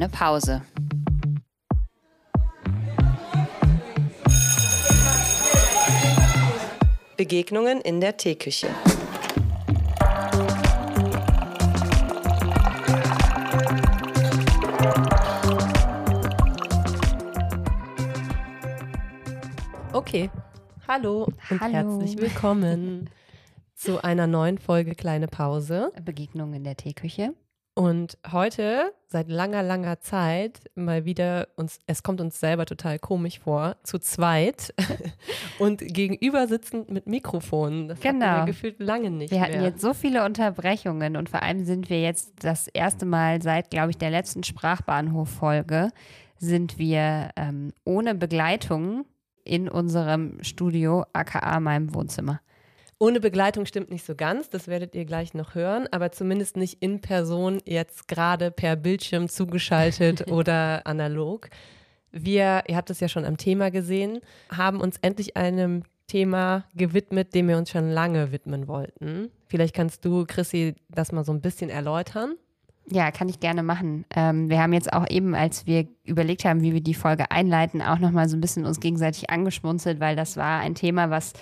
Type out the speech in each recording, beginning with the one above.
kleine Pause. Begegnungen in der Teeküche. Okay, hallo und Hallo. herzlich willkommen zu einer neuen Folge Kleine Pause. Begegnung in der Teeküche. Und heute, seit langer, langer Zeit, mal wieder uns, es kommt uns selber total komisch vor, zu zweit und gegenüber sitzend mit Mikrofonen. Das hatten Genau. wir gefühlt lange nicht Wir hatten mehr. jetzt so viele Unterbrechungen und vor allem sind wir jetzt das erste Mal seit, glaube ich, der letzten Sprachbahnhof-Folge sind wir ähm, ohne Begleitung in unserem Studio, aka meinem Wohnzimmer. Ohne Begleitung stimmt nicht so ganz, das werdet ihr gleich noch hören, aber zumindest nicht in Person jetzt gerade per Bildschirm zugeschaltet oder analog. Wir, ihr habt es ja schon am Thema gesehen, haben uns endlich einem Thema gewidmet, dem wir uns schon lange widmen wollten. Vielleicht kannst du, Chrissy, das mal so ein bisschen erläutern. Ja, kann ich gerne machen. Ähm, wir haben jetzt auch eben, als wir überlegt haben, wie wir die Folge einleiten, auch nochmal so ein bisschen uns gegenseitig angeschmunzelt, weil das war ein Thema, was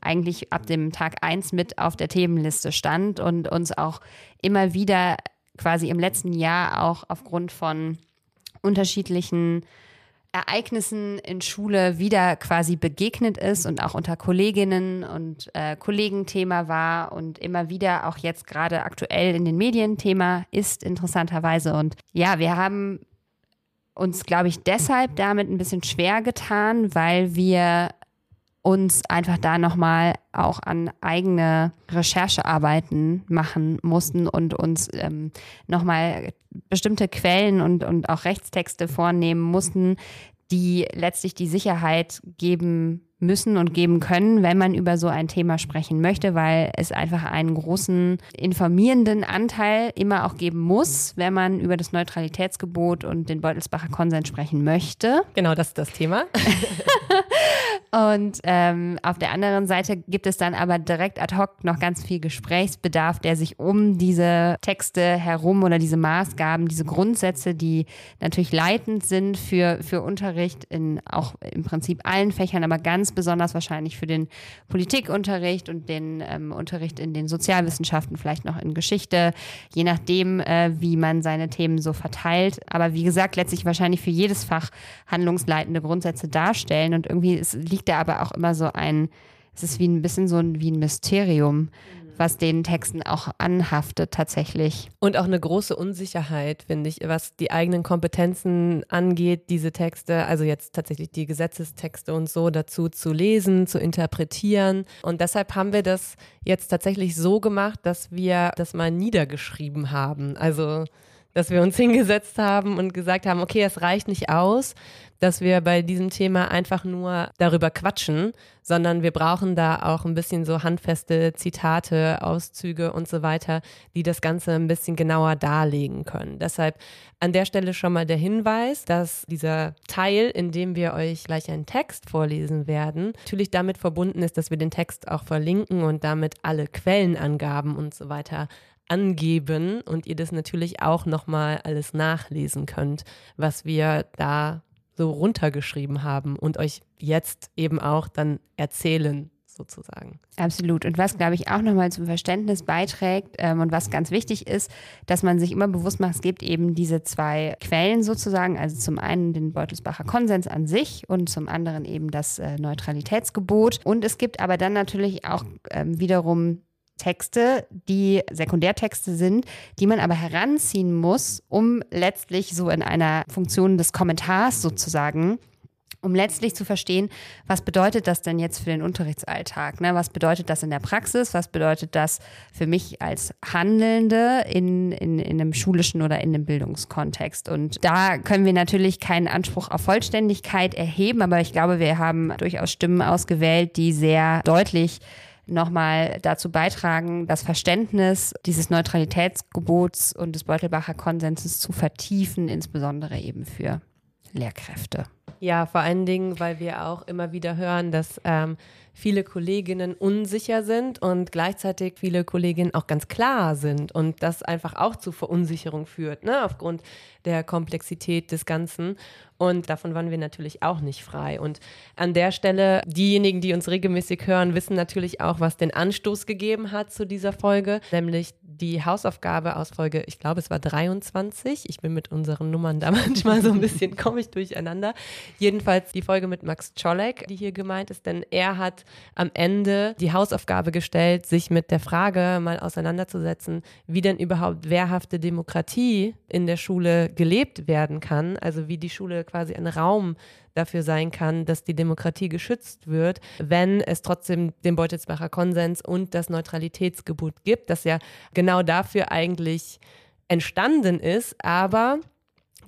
eigentlich ab dem Tag eins mit auf der Themenliste stand und uns auch immer wieder quasi im letzten Jahr auch aufgrund von unterschiedlichen Ereignissen in Schule wieder quasi begegnet ist und auch unter Kolleginnen und äh, Kollegen Thema war und immer wieder auch jetzt gerade aktuell in den Medien Thema ist, interessanterweise. Und ja, wir haben uns, glaube ich, deshalb damit ein bisschen schwer getan, weil wir uns einfach da nochmal auch an eigene Recherchearbeiten machen mussten und uns ähm, nochmal bestimmte Quellen und, und auch Rechtstexte vornehmen mussten, die letztlich die Sicherheit geben müssen und geben können, wenn man über so ein Thema sprechen möchte, weil es einfach einen großen informierenden Anteil immer auch geben muss, wenn man über das Neutralitätsgebot und den Beutelsbacher Konsens sprechen möchte. Genau, das ist das Thema. Und ähm, auf der anderen Seite gibt es dann aber direkt ad hoc noch ganz viel Gesprächsbedarf, der sich um diese Texte herum oder diese Maßgaben, diese Grundsätze, die natürlich leitend sind für, für Unterricht in auch im Prinzip allen Fächern, aber ganz besonders wahrscheinlich für den Politikunterricht und den ähm, Unterricht in den Sozialwissenschaften, vielleicht noch in Geschichte, je nachdem, äh, wie man seine Themen so verteilt. Aber wie gesagt, letztlich wahrscheinlich für jedes Fach handlungsleitende Grundsätze darstellen. Und irgendwie es liegt da aber auch immer so ein, es ist wie ein bisschen so ein, wie ein Mysterium, was den Texten auch anhaftet tatsächlich. Und auch eine große Unsicherheit, finde ich, was die eigenen Kompetenzen angeht, diese Texte, also jetzt tatsächlich die Gesetzestexte und so dazu zu lesen, zu interpretieren. Und deshalb haben wir das jetzt tatsächlich so gemacht, dass wir das mal niedergeschrieben haben. Also, dass wir uns hingesetzt haben und gesagt haben, okay, es reicht nicht aus, dass wir bei diesem Thema einfach nur darüber quatschen, sondern wir brauchen da auch ein bisschen so handfeste Zitate, Auszüge und so weiter, die das Ganze ein bisschen genauer darlegen können. Deshalb an der Stelle schon mal der Hinweis, dass dieser Teil, in dem wir euch gleich einen Text vorlesen werden, natürlich damit verbunden ist, dass wir den Text auch verlinken und damit alle Quellenangaben und so weiter angeben und ihr das natürlich auch nochmal alles nachlesen könnt, was wir da so runtergeschrieben haben und euch jetzt eben auch dann erzählen sozusagen. Absolut. Und was, glaube ich, auch nochmal zum Verständnis beiträgt ähm, und was ganz wichtig ist, dass man sich immer bewusst macht, es gibt eben diese zwei Quellen sozusagen, also zum einen den Beutelsbacher Konsens an sich und zum anderen eben das äh, Neutralitätsgebot. Und es gibt aber dann natürlich auch ähm, wiederum Texte, die Sekundärtexte sind, die man aber heranziehen muss, um letztlich so in einer Funktion des Kommentars sozusagen um letztlich zu verstehen, was bedeutet das denn jetzt für den Unterrichtsalltag? Ne? Was bedeutet das in der Praxis? Was bedeutet das für mich als Handelnde in, in, in einem schulischen oder in einem Bildungskontext? Und da können wir natürlich keinen Anspruch auf Vollständigkeit erheben, aber ich glaube, wir haben durchaus Stimmen ausgewählt, die sehr deutlich nochmal dazu beitragen, das Verständnis dieses Neutralitätsgebots und des Beutelbacher Konsenses zu vertiefen, insbesondere eben für Lehrkräfte. Ja, vor allen Dingen, weil wir auch immer wieder hören, dass ähm, viele Kolleginnen unsicher sind und gleichzeitig viele Kolleginnen auch ganz klar sind und das einfach auch zu Verunsicherung führt, ne, aufgrund der Komplexität des Ganzen. Und davon waren wir natürlich auch nicht frei. Und an der Stelle, diejenigen, die uns regelmäßig hören, wissen natürlich auch, was den Anstoß gegeben hat zu dieser Folge, nämlich die Hausaufgabe aus Folge, ich glaube, es war 23. Ich bin mit unseren Nummern da manchmal so ein bisschen, komme ich durcheinander. Jedenfalls die Folge mit Max Czolek, die hier gemeint ist, denn er hat am Ende die Hausaufgabe gestellt, sich mit der Frage mal auseinanderzusetzen, wie denn überhaupt wehrhafte Demokratie in der Schule gelebt werden kann, also wie die Schule quasi ein Raum dafür sein kann, dass die Demokratie geschützt wird, wenn es trotzdem den Beutelsbacher Konsens und das Neutralitätsgebot gibt, das ja genau dafür eigentlich entstanden ist, aber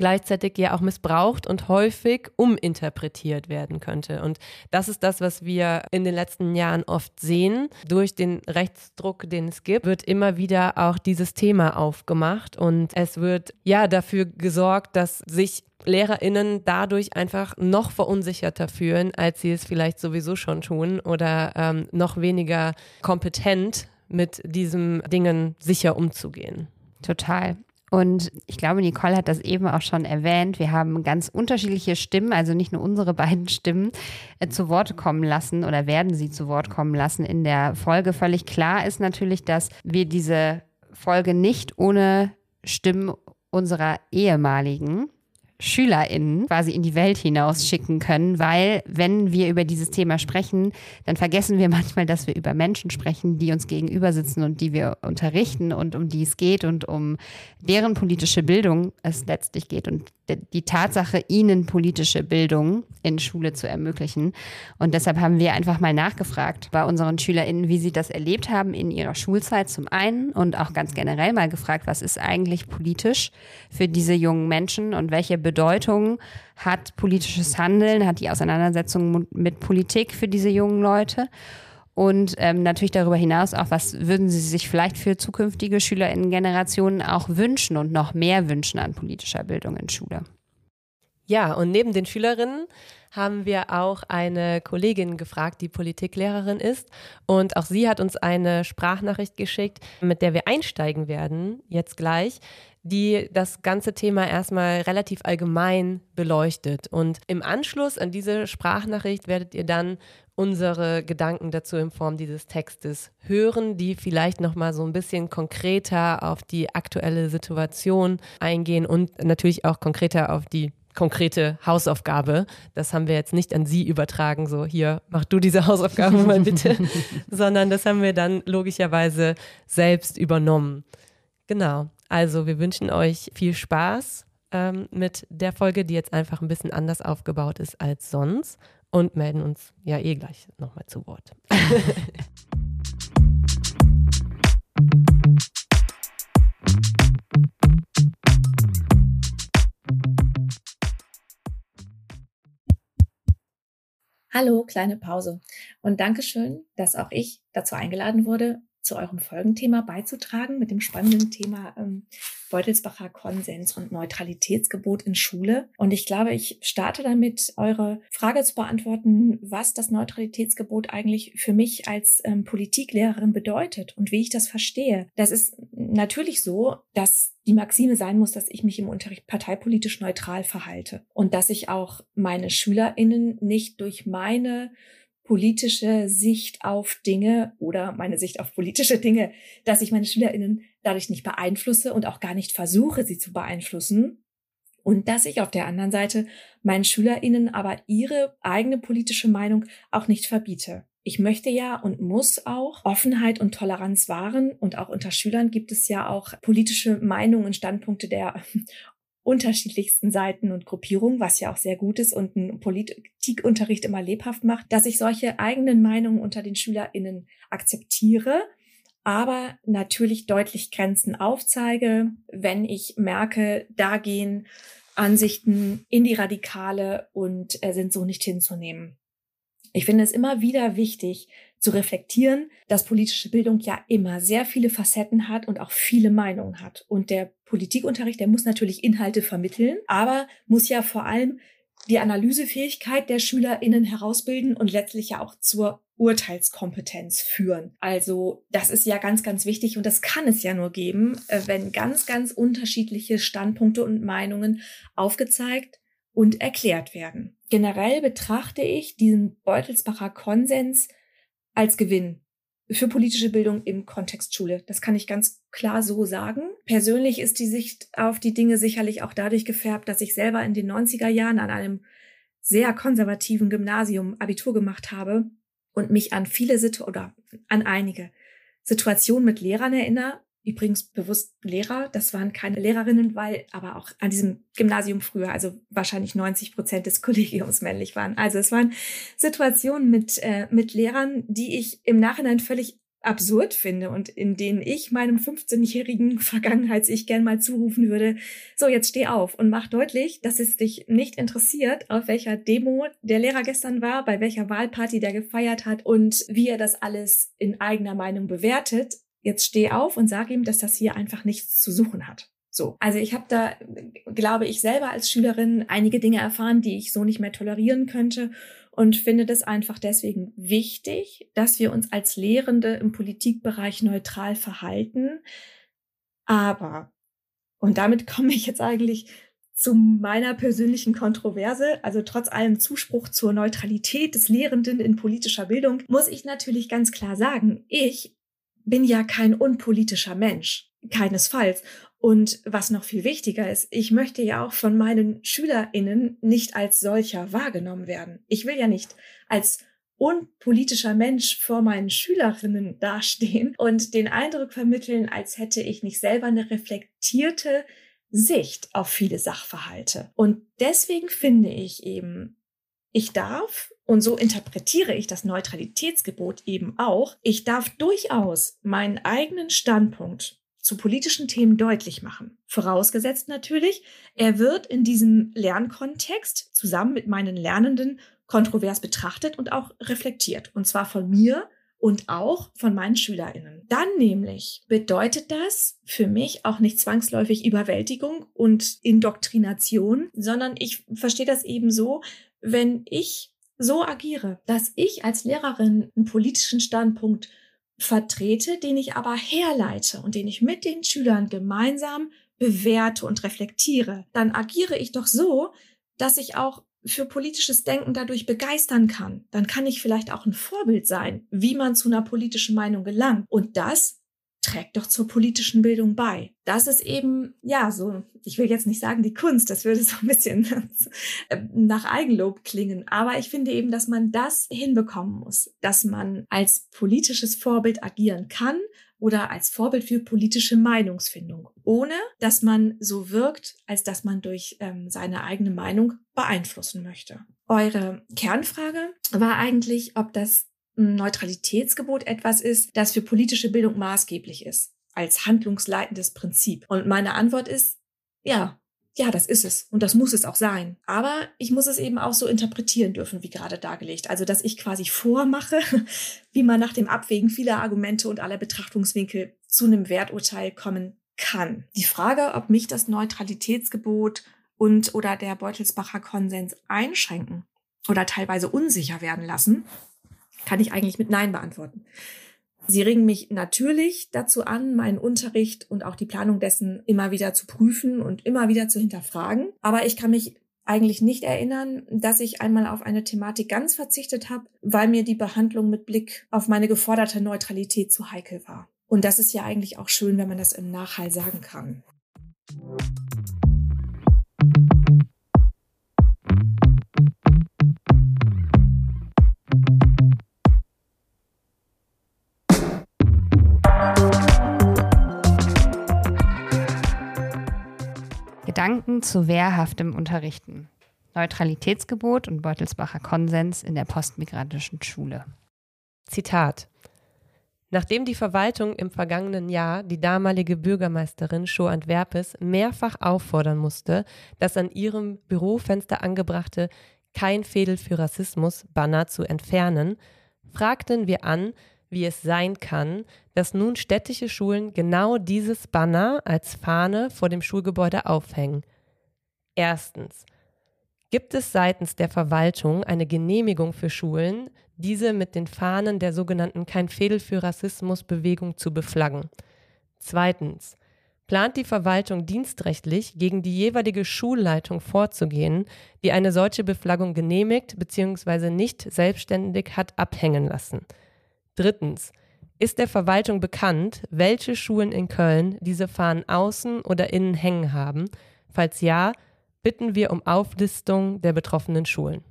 gleichzeitig ja auch missbraucht und häufig uminterpretiert werden könnte. Und das ist das, was wir in den letzten Jahren oft sehen. Durch den Rechtsdruck, den es gibt, wird immer wieder auch dieses Thema aufgemacht und es wird ja dafür gesorgt, dass sich LehrerInnen dadurch einfach noch verunsicherter fühlen, als sie es vielleicht sowieso schon tun oder ähm, noch weniger kompetent mit diesen Dingen sicher umzugehen. Total. Und ich glaube, Nicole hat das eben auch schon erwähnt. Wir haben ganz unterschiedliche Stimmen, also nicht nur unsere beiden Stimmen, äh, zu Wort kommen lassen oder werden sie zu Wort kommen lassen in der Folge. Völlig klar ist natürlich, dass wir diese Folge nicht ohne Stimmen unserer ehemaligen SchülerInnen quasi in die Welt hinaus schicken können, weil wenn wir über dieses Thema sprechen, dann vergessen wir manchmal, dass wir über Menschen sprechen, die uns gegenüber sitzen und die wir unterrichten und um die es geht und um deren politische Bildung es letztlich geht. Und die Tatsache, ihnen politische Bildung in Schule zu ermöglichen. Und deshalb haben wir einfach mal nachgefragt bei unseren SchülerInnen, wie sie das erlebt haben in ihrer Schulzeit zum einen und auch ganz generell mal gefragt, was ist eigentlich politisch für diese jungen Menschen und welche Bedeutung hat politisches Handeln, hat die Auseinandersetzung mit Politik für diese jungen Leute. Und ähm, natürlich darüber hinaus auch, was würden Sie sich vielleicht für zukünftige SchülerInnen-Generationen auch wünschen und noch mehr wünschen an politischer Bildung in Schule? Ja, und neben den Schülerinnen haben wir auch eine Kollegin gefragt, die Politiklehrerin ist. Und auch sie hat uns eine Sprachnachricht geschickt, mit der wir einsteigen werden, jetzt gleich, die das ganze Thema erstmal relativ allgemein beleuchtet. Und im Anschluss an diese Sprachnachricht werdet ihr dann unsere Gedanken dazu in Form dieses Textes hören, die vielleicht noch mal so ein bisschen konkreter auf die aktuelle Situation eingehen und natürlich auch konkreter auf die konkrete Hausaufgabe. Das haben wir jetzt nicht an Sie übertragen, so hier, mach du diese Hausaufgabe mal bitte, sondern das haben wir dann logischerweise selbst übernommen. Genau. Also wir wünschen euch viel Spaß ähm, mit der Folge, die jetzt einfach ein bisschen anders aufgebaut ist als sonst und melden uns ja eh gleich nochmal zu Wort. Hallo, kleine Pause. Und Dankeschön, dass auch ich dazu eingeladen wurde, zu eurem Folgenthema beizutragen mit dem spannenden Thema ähm, Beutelsbacher Konsens und Neutralitätsgebot in Schule. Und ich glaube, ich starte damit, eure Frage zu beantworten, was das Neutralitätsgebot eigentlich für mich als ähm, Politiklehrerin bedeutet und wie ich das verstehe. Das ist natürlich so, dass die Maxime sein muss, dass ich mich im Unterricht parteipolitisch neutral verhalte und dass ich auch meine SchülerInnen nicht durch meine politische Sicht auf Dinge oder meine Sicht auf politische Dinge, dass ich meine SchülerInnen dadurch nicht beeinflusse und auch gar nicht versuche, sie zu beeinflussen. Und dass ich auf der anderen Seite meinen SchülerInnen aber ihre eigene politische Meinung auch nicht verbiete. Ich möchte ja und muss auch Offenheit und Toleranz wahren und auch unter Schülern gibt es ja auch politische Meinungen und Standpunkte der unterschiedlichsten Seiten und Gruppierungen, was ja auch sehr gut ist und einen Politikunterricht immer lebhaft macht, dass ich solche eigenen Meinungen unter den SchülerInnen akzeptiere, aber natürlich deutlich Grenzen aufzeige, wenn ich merke, da gehen Ansichten in die Radikale und äh, sind so nicht hinzunehmen. Ich finde es immer wieder wichtig zu reflektieren, dass politische Bildung ja immer sehr viele Facetten hat und auch viele Meinungen hat. Und der Politikunterricht, der muss natürlich Inhalte vermitteln, aber muss ja vor allem die Analysefähigkeit der SchülerInnen herausbilden und letztlich ja auch zur Urteilskompetenz führen. Also das ist ja ganz, ganz wichtig und das kann es ja nur geben, äh, wenn ganz, ganz unterschiedliche Standpunkte und Meinungen aufgezeigt und erklärt werden. Generell betrachte ich diesen Beutelsbacher Konsens als Gewinn für politische Bildung im Kontext Schule. Das kann ich ganz klar so sagen. Persönlich ist die Sicht auf die Dinge sicherlich auch dadurch gefärbt, dass ich selber in den 90er Jahren an einem sehr konservativen Gymnasium Abitur gemacht habe und mich an viele Situ oder an einige Situationen mit Lehrern erinnere, übrigens bewusst Lehrer, das waren keine Lehrerinnen, weil aber auch an diesem Gymnasium früher, also wahrscheinlich 90 Prozent des Kollegiums männlich waren. Also es waren Situationen mit, äh, mit Lehrern, die ich im Nachhinein völlig absurd finde und in denen ich meinem 15-jährigen Vergangenheits-Ich gern mal zurufen würde, so jetzt steh auf und mach deutlich, dass es dich nicht interessiert, auf welcher Demo der Lehrer gestern war, bei welcher Wahlparty der gefeiert hat und wie er das alles in eigener Meinung bewertet, jetzt steh auf und sag ihm, dass das hier einfach nichts zu suchen hat. So, also ich habe da, glaube ich, selber als Schülerin einige Dinge erfahren, die ich so nicht mehr tolerieren könnte und finde das einfach deswegen wichtig, dass wir uns als Lehrende im Politikbereich neutral verhalten. Aber, und damit komme ich jetzt eigentlich zu meiner persönlichen Kontroverse, also trotz allem Zuspruch zur Neutralität des Lehrenden in politischer Bildung, muss ich natürlich ganz klar sagen, ich bin ja kein unpolitischer Mensch, keinesfalls. Und was noch viel wichtiger ist, ich möchte ja auch von meinen Schülerinnen nicht als solcher wahrgenommen werden. Ich will ja nicht als unpolitischer Mensch vor meinen Schülerinnen dastehen und den Eindruck vermitteln, als hätte ich nicht selber eine reflektierte Sicht auf viele Sachverhalte. Und deswegen finde ich eben, ich darf und so interpretiere ich das Neutralitätsgebot eben auch. Ich darf durchaus meinen eigenen Standpunkt zu politischen Themen deutlich machen. Vorausgesetzt natürlich, er wird in diesem Lernkontext zusammen mit meinen Lernenden kontrovers betrachtet und auch reflektiert. Und zwar von mir und auch von meinen SchülerInnen. Dann nämlich bedeutet das für mich auch nicht zwangsläufig Überwältigung und Indoktrination, sondern ich verstehe das eben so, wenn ich so agiere, dass ich als Lehrerin einen politischen Standpunkt vertrete, den ich aber herleite und den ich mit den Schülern gemeinsam bewerte und reflektiere, dann agiere ich doch so, dass ich auch für politisches Denken dadurch begeistern kann. Dann kann ich vielleicht auch ein Vorbild sein, wie man zu einer politischen Meinung gelangt. Und das trägt doch zur politischen Bildung bei. Das ist eben, ja, so, ich will jetzt nicht sagen die Kunst, das würde so ein bisschen nach Eigenlob klingen, aber ich finde eben, dass man das hinbekommen muss, dass man als politisches Vorbild agieren kann oder als Vorbild für politische Meinungsfindung, ohne dass man so wirkt, als dass man durch ähm, seine eigene Meinung beeinflussen möchte. Eure Kernfrage war eigentlich, ob das Neutralitätsgebot etwas ist, das für politische Bildung maßgeblich ist, als handlungsleitendes Prinzip. Und meine Antwort ist, ja, ja, das ist es und das muss es auch sein. Aber ich muss es eben auch so interpretieren dürfen, wie gerade dargelegt. Also, dass ich quasi vormache, wie man nach dem Abwägen vieler Argumente und aller Betrachtungswinkel zu einem Werturteil kommen kann. Die Frage, ob mich das Neutralitätsgebot und oder der Beutelsbacher Konsens einschränken oder teilweise unsicher werden lassen, kann ich eigentlich mit Nein beantworten. Sie regen mich natürlich dazu an, meinen Unterricht und auch die Planung dessen immer wieder zu prüfen und immer wieder zu hinterfragen. Aber ich kann mich eigentlich nicht erinnern, dass ich einmal auf eine Thematik ganz verzichtet habe, weil mir die Behandlung mit Blick auf meine geforderte Neutralität zu heikel war. Und das ist ja eigentlich auch schön, wenn man das im Nachhall sagen kann. Gedanken zu wehrhaftem Unterrichten. Neutralitätsgebot und Beutelsbacher Konsens in der postmigrantischen Schule. Zitat. Nachdem die Verwaltung im vergangenen Jahr die damalige Bürgermeisterin Scho Antwerpes mehrfach auffordern musste, das an ihrem Bürofenster angebrachte Kein Fädel für Rassismus Banner zu entfernen, fragten wir an, wie es sein kann, dass nun städtische Schulen genau dieses Banner als Fahne vor dem Schulgebäude aufhängen. Erstens. Gibt es seitens der Verwaltung eine Genehmigung für Schulen, diese mit den Fahnen der sogenannten Kein Fädel für Rassismus Bewegung zu beflaggen? Zweitens. Plant die Verwaltung dienstrechtlich gegen die jeweilige Schulleitung vorzugehen, die eine solche Beflaggung genehmigt bzw. nicht selbstständig hat abhängen lassen? Drittens. Ist der Verwaltung bekannt, welche Schulen in Köln diese Fahnen außen oder innen hängen haben? Falls ja, bitten wir um Auflistung der betroffenen Schulen.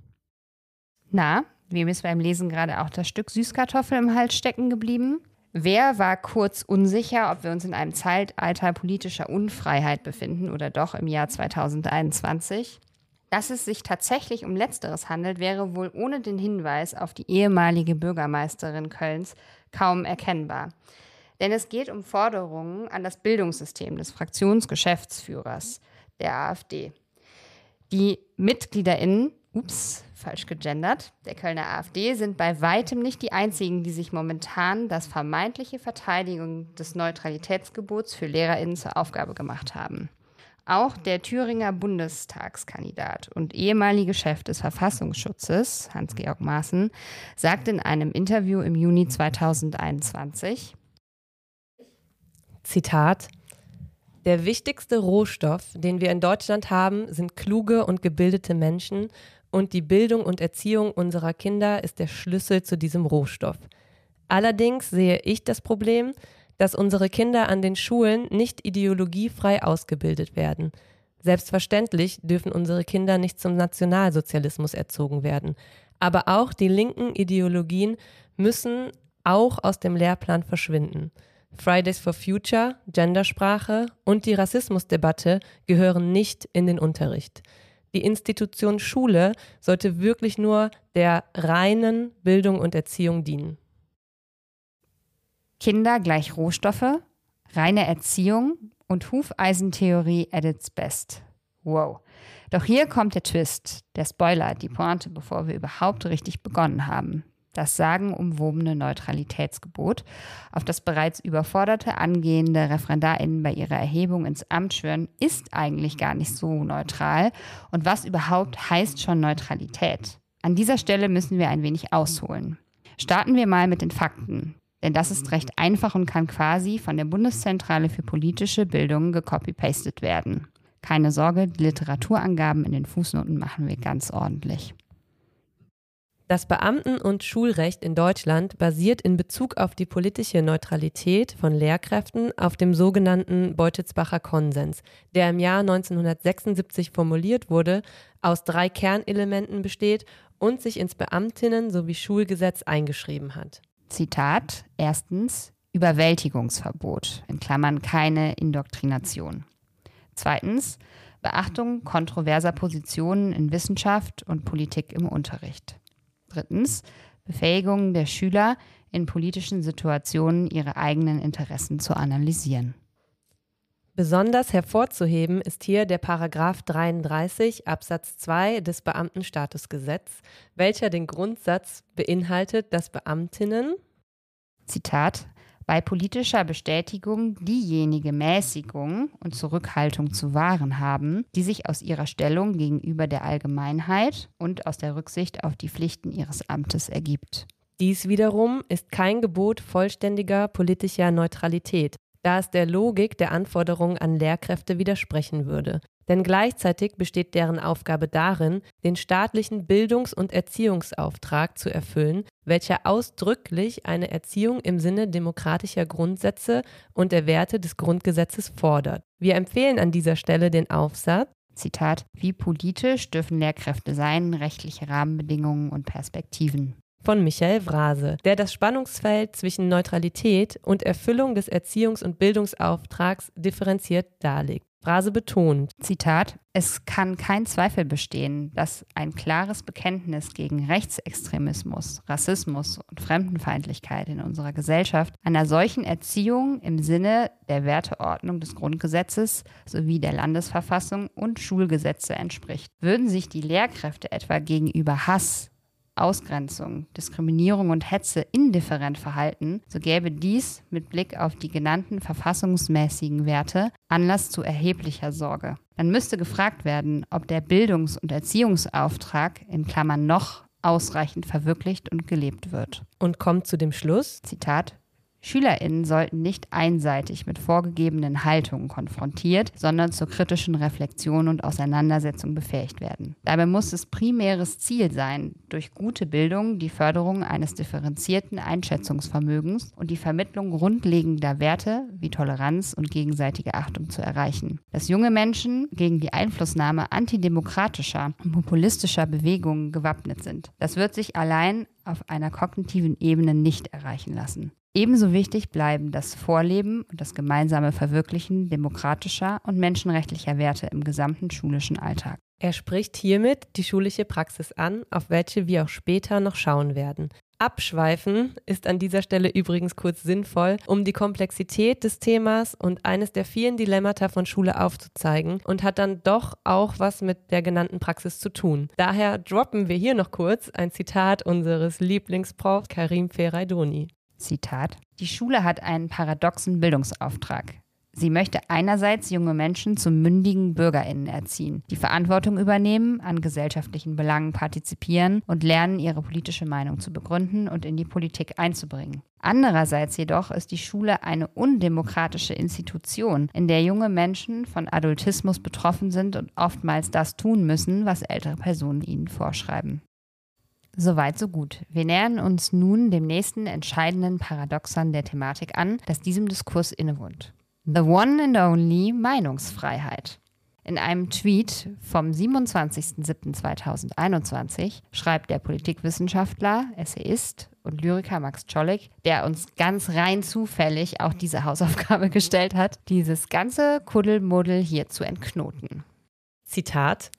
Na, wem ist beim Lesen gerade auch das Stück Süßkartoffel im Hals stecken geblieben? Wer war kurz unsicher, ob wir uns in einem Zeitalter politischer Unfreiheit befinden oder doch im Jahr 2021? Dass es sich tatsächlich um Letzteres handelt, wäre wohl ohne den Hinweis auf die ehemalige Bürgermeisterin Kölns kaum erkennbar. Denn es geht um Forderungen an das Bildungssystem des Fraktionsgeschäftsführers der AfD. Die MitgliederInnen, ups, falsch gegendert, der Kölner AfD sind bei weitem nicht die einzigen, die sich momentan das vermeintliche Verteidigung des Neutralitätsgebots für LehrerInnen zur Aufgabe gemacht haben. Auch der Thüringer Bundestagskandidat und ehemalige Chef des Verfassungsschutzes, Hans-Georg Maaßen, sagte in einem Interview im Juni 2021, Zitat, der wichtigste Rohstoff, den wir in Deutschland haben, sind kluge und gebildete Menschen und die Bildung und Erziehung unserer Kinder ist der Schlüssel zu diesem Rohstoff. Allerdings sehe ich das Problem, dass unsere Kinder an den Schulen nicht ideologiefrei ausgebildet werden. Selbstverständlich dürfen unsere Kinder nicht zum Nationalsozialismus erzogen werden. Aber auch die linken Ideologien müssen auch aus dem Lehrplan verschwinden. Fridays for Future, Gendersprache und die Rassismusdebatte gehören nicht in den Unterricht. Die Institution Schule sollte wirklich nur der reinen Bildung und Erziehung dienen. Kinder gleich Rohstoffe, reine Erziehung und Hufeisentheorie at its best. Wow. Doch hier kommt der Twist, der Spoiler, die Pointe, bevor wir überhaupt richtig begonnen haben das sagenumwobene Neutralitätsgebot, auf das bereits überforderte angehende ReferendarInnen bei ihrer Erhebung ins Amt schwören, ist eigentlich gar nicht so neutral. Und was überhaupt heißt schon Neutralität? An dieser Stelle müssen wir ein wenig ausholen. Starten wir mal mit den Fakten, denn das ist recht einfach und kann quasi von der Bundeszentrale für politische Bildung gecopy-pastet werden. Keine Sorge, die Literaturangaben in den Fußnoten machen wir ganz ordentlich. Das Beamten- und Schulrecht in Deutschland basiert in Bezug auf die politische Neutralität von Lehrkräften auf dem sogenannten Beutelsbacher Konsens, der im Jahr 1976 formuliert wurde, aus drei Kernelementen besteht und sich ins Beamtinnen- sowie Schulgesetz eingeschrieben hat. Zitat: Erstens Überwältigungsverbot, in Klammern keine Indoktrination. Zweitens Beachtung kontroverser Positionen in Wissenschaft und Politik im Unterricht. Drittens, Befähigung der Schüler, in politischen Situationen ihre eigenen Interessen zu analysieren. Besonders hervorzuheben ist hier der Paragraph 33 Absatz 2 des Beamtenstatusgesetz, welcher den Grundsatz beinhaltet, dass Beamtinnen Zitat bei politischer Bestätigung diejenige Mäßigung und Zurückhaltung zu wahren haben, die sich aus ihrer Stellung gegenüber der Allgemeinheit und aus der Rücksicht auf die Pflichten ihres Amtes ergibt. Dies wiederum ist kein Gebot vollständiger politischer Neutralität, da es der Logik der Anforderungen an Lehrkräfte widersprechen würde. Denn gleichzeitig besteht deren Aufgabe darin, den staatlichen Bildungs- und Erziehungsauftrag zu erfüllen, welcher ausdrücklich eine Erziehung im Sinne demokratischer Grundsätze und der Werte des Grundgesetzes fordert. Wir empfehlen an dieser Stelle den Aufsatz Zitat, wie politisch dürfen Lehrkräfte sein, rechtliche Rahmenbedingungen und Perspektiven von Michael Vrase, der das Spannungsfeld zwischen Neutralität und Erfüllung des Erziehungs- und Bildungsauftrags differenziert darlegt. Phrase betont. Zitat: Es kann kein Zweifel bestehen, dass ein klares Bekenntnis gegen Rechtsextremismus, Rassismus und Fremdenfeindlichkeit in unserer Gesellschaft einer solchen Erziehung im Sinne der Werteordnung des Grundgesetzes sowie der Landesverfassung und Schulgesetze entspricht. Würden sich die Lehrkräfte etwa gegenüber Hass, Ausgrenzung, Diskriminierung und Hetze indifferent verhalten, so gäbe dies mit Blick auf die genannten verfassungsmäßigen Werte Anlass zu erheblicher Sorge. Dann müsste gefragt werden, ob der Bildungs- und Erziehungsauftrag in Klammern noch ausreichend verwirklicht und gelebt wird. Und kommt zu dem Schluss, Zitat, SchülerInnen sollten nicht einseitig mit vorgegebenen Haltungen konfrontiert, sondern zur kritischen Reflexion und Auseinandersetzung befähigt werden. Dabei muss es primäres Ziel sein, durch gute Bildung die Förderung eines differenzierten Einschätzungsvermögens und die Vermittlung grundlegender Werte wie Toleranz und gegenseitige Achtung zu erreichen. Dass junge Menschen gegen die Einflussnahme antidemokratischer und populistischer Bewegungen gewappnet sind. Das wird sich allein auf einer kognitiven Ebene nicht erreichen lassen. Ebenso wichtig bleiben das Vorleben und das gemeinsame Verwirklichen demokratischer und menschenrechtlicher Werte im gesamten schulischen Alltag. Er spricht hiermit die schulische Praxis an, auf welche wir auch später noch schauen werden. Abschweifen ist an dieser Stelle übrigens kurz sinnvoll, um die Komplexität des Themas und eines der vielen Dilemmata von Schule aufzuzeigen und hat dann doch auch was mit der genannten Praxis zu tun. Daher droppen wir hier noch kurz ein Zitat unseres Lieblingsprofs Karim Ferraidoni. Zitat, die Schule hat einen paradoxen Bildungsauftrag. Sie möchte einerseits junge Menschen zu mündigen Bürgerinnen erziehen, die Verantwortung übernehmen, an gesellschaftlichen Belangen partizipieren und lernen, ihre politische Meinung zu begründen und in die Politik einzubringen. Andererseits jedoch ist die Schule eine undemokratische Institution, in der junge Menschen von Adultismus betroffen sind und oftmals das tun müssen, was ältere Personen ihnen vorschreiben. Soweit, so gut. Wir nähern uns nun dem nächsten entscheidenden Paradoxon der Thematik an, das diesem Diskurs innewohnt. The one and only Meinungsfreiheit. In einem Tweet vom 27.07.2021 schreibt der Politikwissenschaftler, Essayist und Lyriker Max Czolek, der uns ganz rein zufällig auch diese Hausaufgabe gestellt hat, dieses ganze Kuddelmuddel hier zu entknoten. Zitat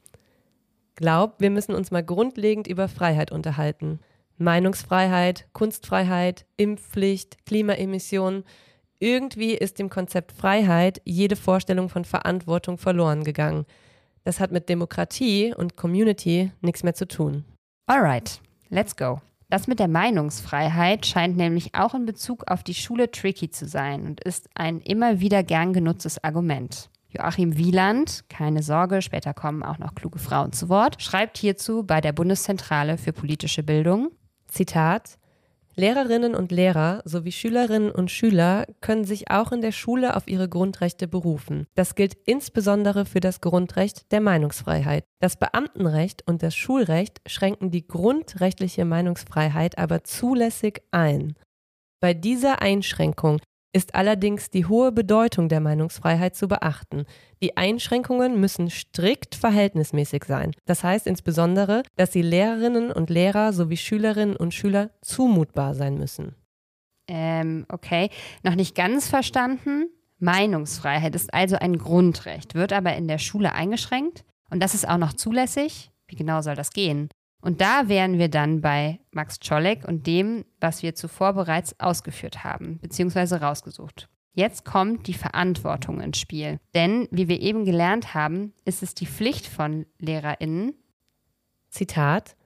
Glaub, wir müssen uns mal grundlegend über Freiheit unterhalten. Meinungsfreiheit, Kunstfreiheit, Impfpflicht, Klimaemissionen. Irgendwie ist dem Konzept Freiheit jede Vorstellung von Verantwortung verloren gegangen. Das hat mit Demokratie und Community nichts mehr zu tun. Alright, let's go. Das mit der Meinungsfreiheit scheint nämlich auch in Bezug auf die Schule tricky zu sein und ist ein immer wieder gern genutztes Argument. Joachim Wieland, keine Sorge, später kommen auch noch kluge Frauen zu Wort, schreibt hierzu bei der Bundeszentrale für politische Bildung. Zitat Lehrerinnen und Lehrer sowie Schülerinnen und Schüler können sich auch in der Schule auf ihre Grundrechte berufen. Das gilt insbesondere für das Grundrecht der Meinungsfreiheit. Das Beamtenrecht und das Schulrecht schränken die grundrechtliche Meinungsfreiheit aber zulässig ein. Bei dieser Einschränkung ist allerdings die hohe Bedeutung der Meinungsfreiheit zu beachten. Die Einschränkungen müssen strikt verhältnismäßig sein. Das heißt insbesondere, dass sie Lehrerinnen und Lehrer sowie Schülerinnen und Schüler zumutbar sein müssen. Ähm, okay, noch nicht ganz verstanden. Meinungsfreiheit ist also ein Grundrecht, wird aber in der Schule eingeschränkt und das ist auch noch zulässig. Wie genau soll das gehen? Und da wären wir dann bei Max Czolek und dem, was wir zuvor bereits ausgeführt haben, beziehungsweise rausgesucht. Jetzt kommt die Verantwortung ins Spiel. Denn, wie wir eben gelernt haben, ist es die Pflicht von LehrerInnen, Zitat,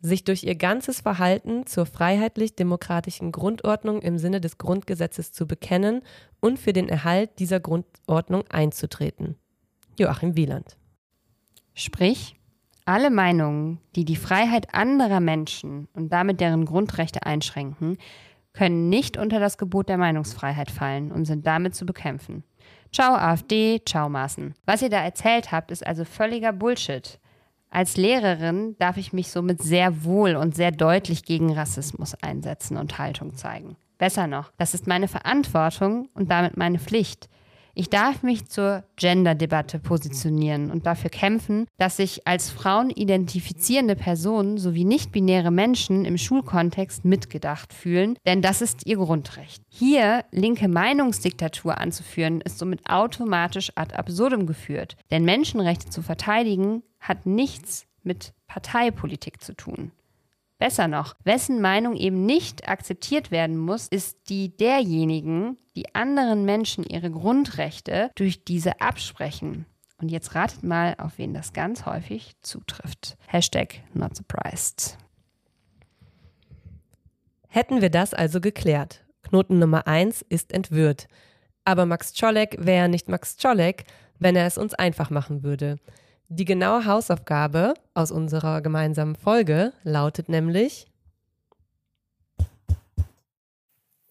sich durch ihr ganzes Verhalten zur freiheitlich-demokratischen Grundordnung im Sinne des Grundgesetzes zu bekennen und für den Erhalt dieser Grundordnung einzutreten. Joachim Wieland. Sprich, alle Meinungen, die die Freiheit anderer Menschen und damit deren Grundrechte einschränken, können nicht unter das Gebot der Meinungsfreiheit fallen und sind damit zu bekämpfen. Ciao AfD, ciao Maßen. Was ihr da erzählt habt, ist also völliger Bullshit. Als Lehrerin darf ich mich somit sehr wohl und sehr deutlich gegen Rassismus einsetzen und Haltung zeigen. Besser noch, das ist meine Verantwortung und damit meine Pflicht. Ich darf mich zur Gender-Debatte positionieren und dafür kämpfen, dass sich als Frauen identifizierende Personen sowie nicht-binäre Menschen im Schulkontext mitgedacht fühlen, denn das ist ihr Grundrecht. Hier linke Meinungsdiktatur anzuführen, ist somit automatisch ad absurdum geführt, denn Menschenrechte zu verteidigen hat nichts mit Parteipolitik zu tun. Besser noch, wessen Meinung eben nicht akzeptiert werden muss, ist die derjenigen, die anderen Menschen ihre Grundrechte durch diese absprechen. Und jetzt ratet mal, auf wen das ganz häufig zutrifft. Hashtag not surprised. Hätten wir das also geklärt. Knoten Nummer eins ist entwirrt. Aber Max Czolek wäre nicht Max Czolek, wenn er es uns einfach machen würde. Die genaue Hausaufgabe aus unserer gemeinsamen Folge lautet nämlich.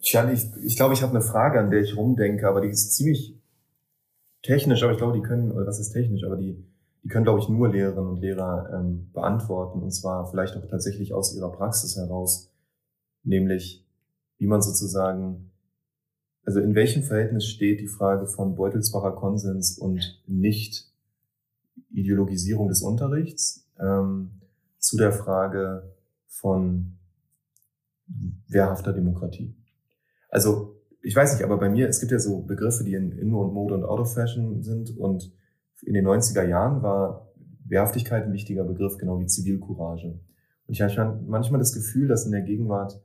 Tja, ich, ich glaube, ich habe eine Frage, an der ich rumdenke, aber die ist ziemlich technisch, aber ich glaube, die können, oder was ist technisch, aber die, die können, glaube ich, nur Lehrerinnen und Lehrer ähm, beantworten, und zwar vielleicht auch tatsächlich aus ihrer Praxis heraus, nämlich wie man sozusagen, also in welchem Verhältnis steht die Frage von Beutelsbacher Konsens und nicht Ideologisierung des Unterrichts ähm, zu der Frage von wehrhafter Demokratie. Also ich weiß nicht, aber bei mir, es gibt ja so Begriffe, die in In- und Mode und Out of Fashion sind und in den 90er Jahren war Wehrhaftigkeit ein wichtiger Begriff, genau wie Zivilcourage. Und ich habe manchmal das Gefühl, dass in der Gegenwart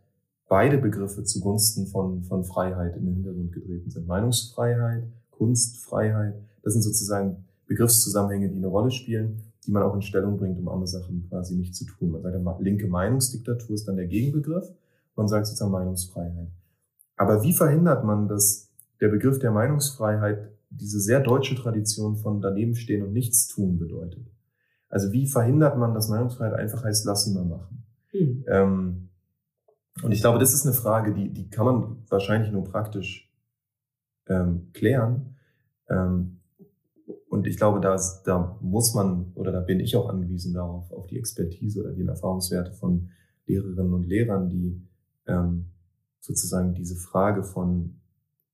beide Begriffe zugunsten von, von Freiheit in den Hintergrund getreten sind. Meinungsfreiheit, Kunstfreiheit, das sind sozusagen Begriffszusammenhänge, die eine Rolle spielen, die man auch in Stellung bringt, um andere Sachen quasi nicht zu tun. Man sagt, linke Meinungsdiktatur ist dann der Gegenbegriff. Man sagt sozusagen Meinungsfreiheit. Aber wie verhindert man, dass der Begriff der Meinungsfreiheit diese sehr deutsche Tradition von daneben stehen und nichts tun bedeutet? Also wie verhindert man, dass Meinungsfreiheit einfach heißt, lass sie mal machen? Mhm. Ähm, und ich glaube, das ist eine Frage, die, die kann man wahrscheinlich nur praktisch ähm, klären. Ähm, und ich glaube, da, da muss man oder da bin ich auch angewiesen darauf, auf die Expertise oder die Erfahrungswerte von Lehrerinnen und Lehrern, die ähm, sozusagen diese Frage von,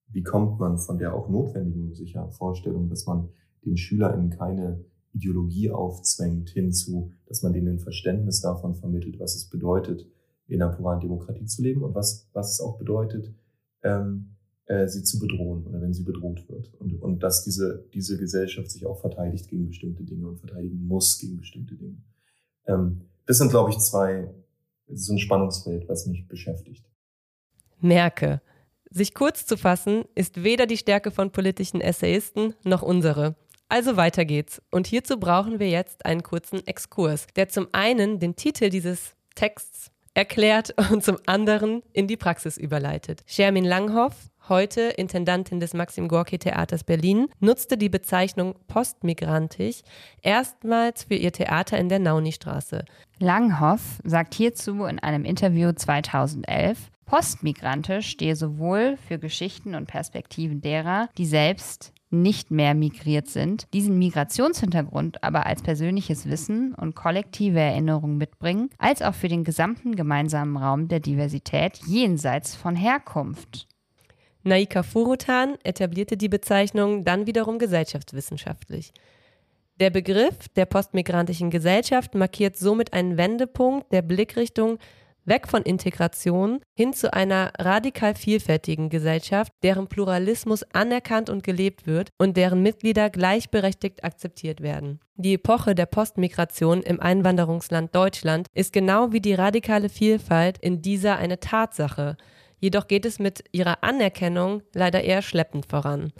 wie kommt man von der auch notwendigen sicher Vorstellung, dass man den SchülerInnen keine Ideologie aufzwängt, hinzu, dass man denen ein Verständnis davon vermittelt, was es bedeutet, in einer pluralen Demokratie zu leben und was, was es auch bedeutet, ähm, äh, sie zu bedrohen oder wenn sie bedroht wird. Und, und dass diese, diese Gesellschaft sich auch verteidigt gegen bestimmte Dinge und verteidigen muss gegen bestimmte Dinge. Ähm, das sind, glaube ich, zwei, so ein Spannungsfeld, was mich beschäftigt. Merke. Sich kurz zu fassen, ist weder die Stärke von politischen Essayisten noch unsere. Also weiter geht's. Und hierzu brauchen wir jetzt einen kurzen Exkurs, der zum einen den Titel dieses Texts erklärt und zum anderen in die Praxis überleitet. Shermin Langhoff, heute Intendantin des Maxim Gorki Theaters Berlin, nutzte die Bezeichnung postmigrantisch erstmals für ihr Theater in der Naunistraße. Langhoff sagt hierzu in einem Interview 2011, Postmigrantisch stehe sowohl für Geschichten und Perspektiven derer, die selbst nicht mehr migriert sind, diesen Migrationshintergrund aber als persönliches Wissen und kollektive Erinnerung mitbringen, als auch für den gesamten gemeinsamen Raum der Diversität jenseits von Herkunft. Naika Furutan etablierte die Bezeichnung dann wiederum gesellschaftswissenschaftlich. Der Begriff der postmigrantischen Gesellschaft markiert somit einen Wendepunkt der Blickrichtung Weg von Integration hin zu einer radikal vielfältigen Gesellschaft, deren Pluralismus anerkannt und gelebt wird und deren Mitglieder gleichberechtigt akzeptiert werden. Die Epoche der Postmigration im Einwanderungsland Deutschland ist genau wie die radikale Vielfalt in dieser eine Tatsache. Jedoch geht es mit ihrer Anerkennung leider eher schleppend voran.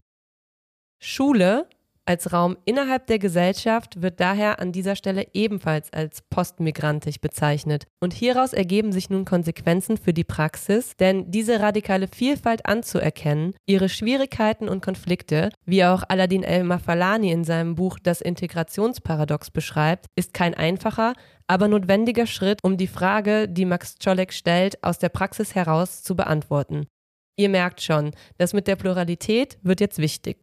Schule als Raum innerhalb der Gesellschaft wird daher an dieser Stelle ebenfalls als postmigrantisch bezeichnet. Und hieraus ergeben sich nun Konsequenzen für die Praxis, denn diese radikale Vielfalt anzuerkennen, ihre Schwierigkeiten und Konflikte, wie auch Aladin El-Mafalani in seinem Buch Das Integrationsparadox beschreibt, ist kein einfacher, aber notwendiger Schritt, um die Frage, die Max Czolek stellt, aus der Praxis heraus zu beantworten. Ihr merkt schon, das mit der Pluralität wird jetzt wichtig.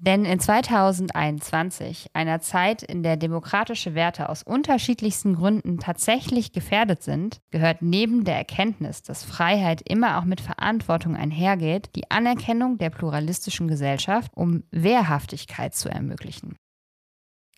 Denn in 2021, einer Zeit, in der demokratische Werte aus unterschiedlichsten Gründen tatsächlich gefährdet sind, gehört neben der Erkenntnis, dass Freiheit immer auch mit Verantwortung einhergeht, die Anerkennung der pluralistischen Gesellschaft, um Wehrhaftigkeit zu ermöglichen.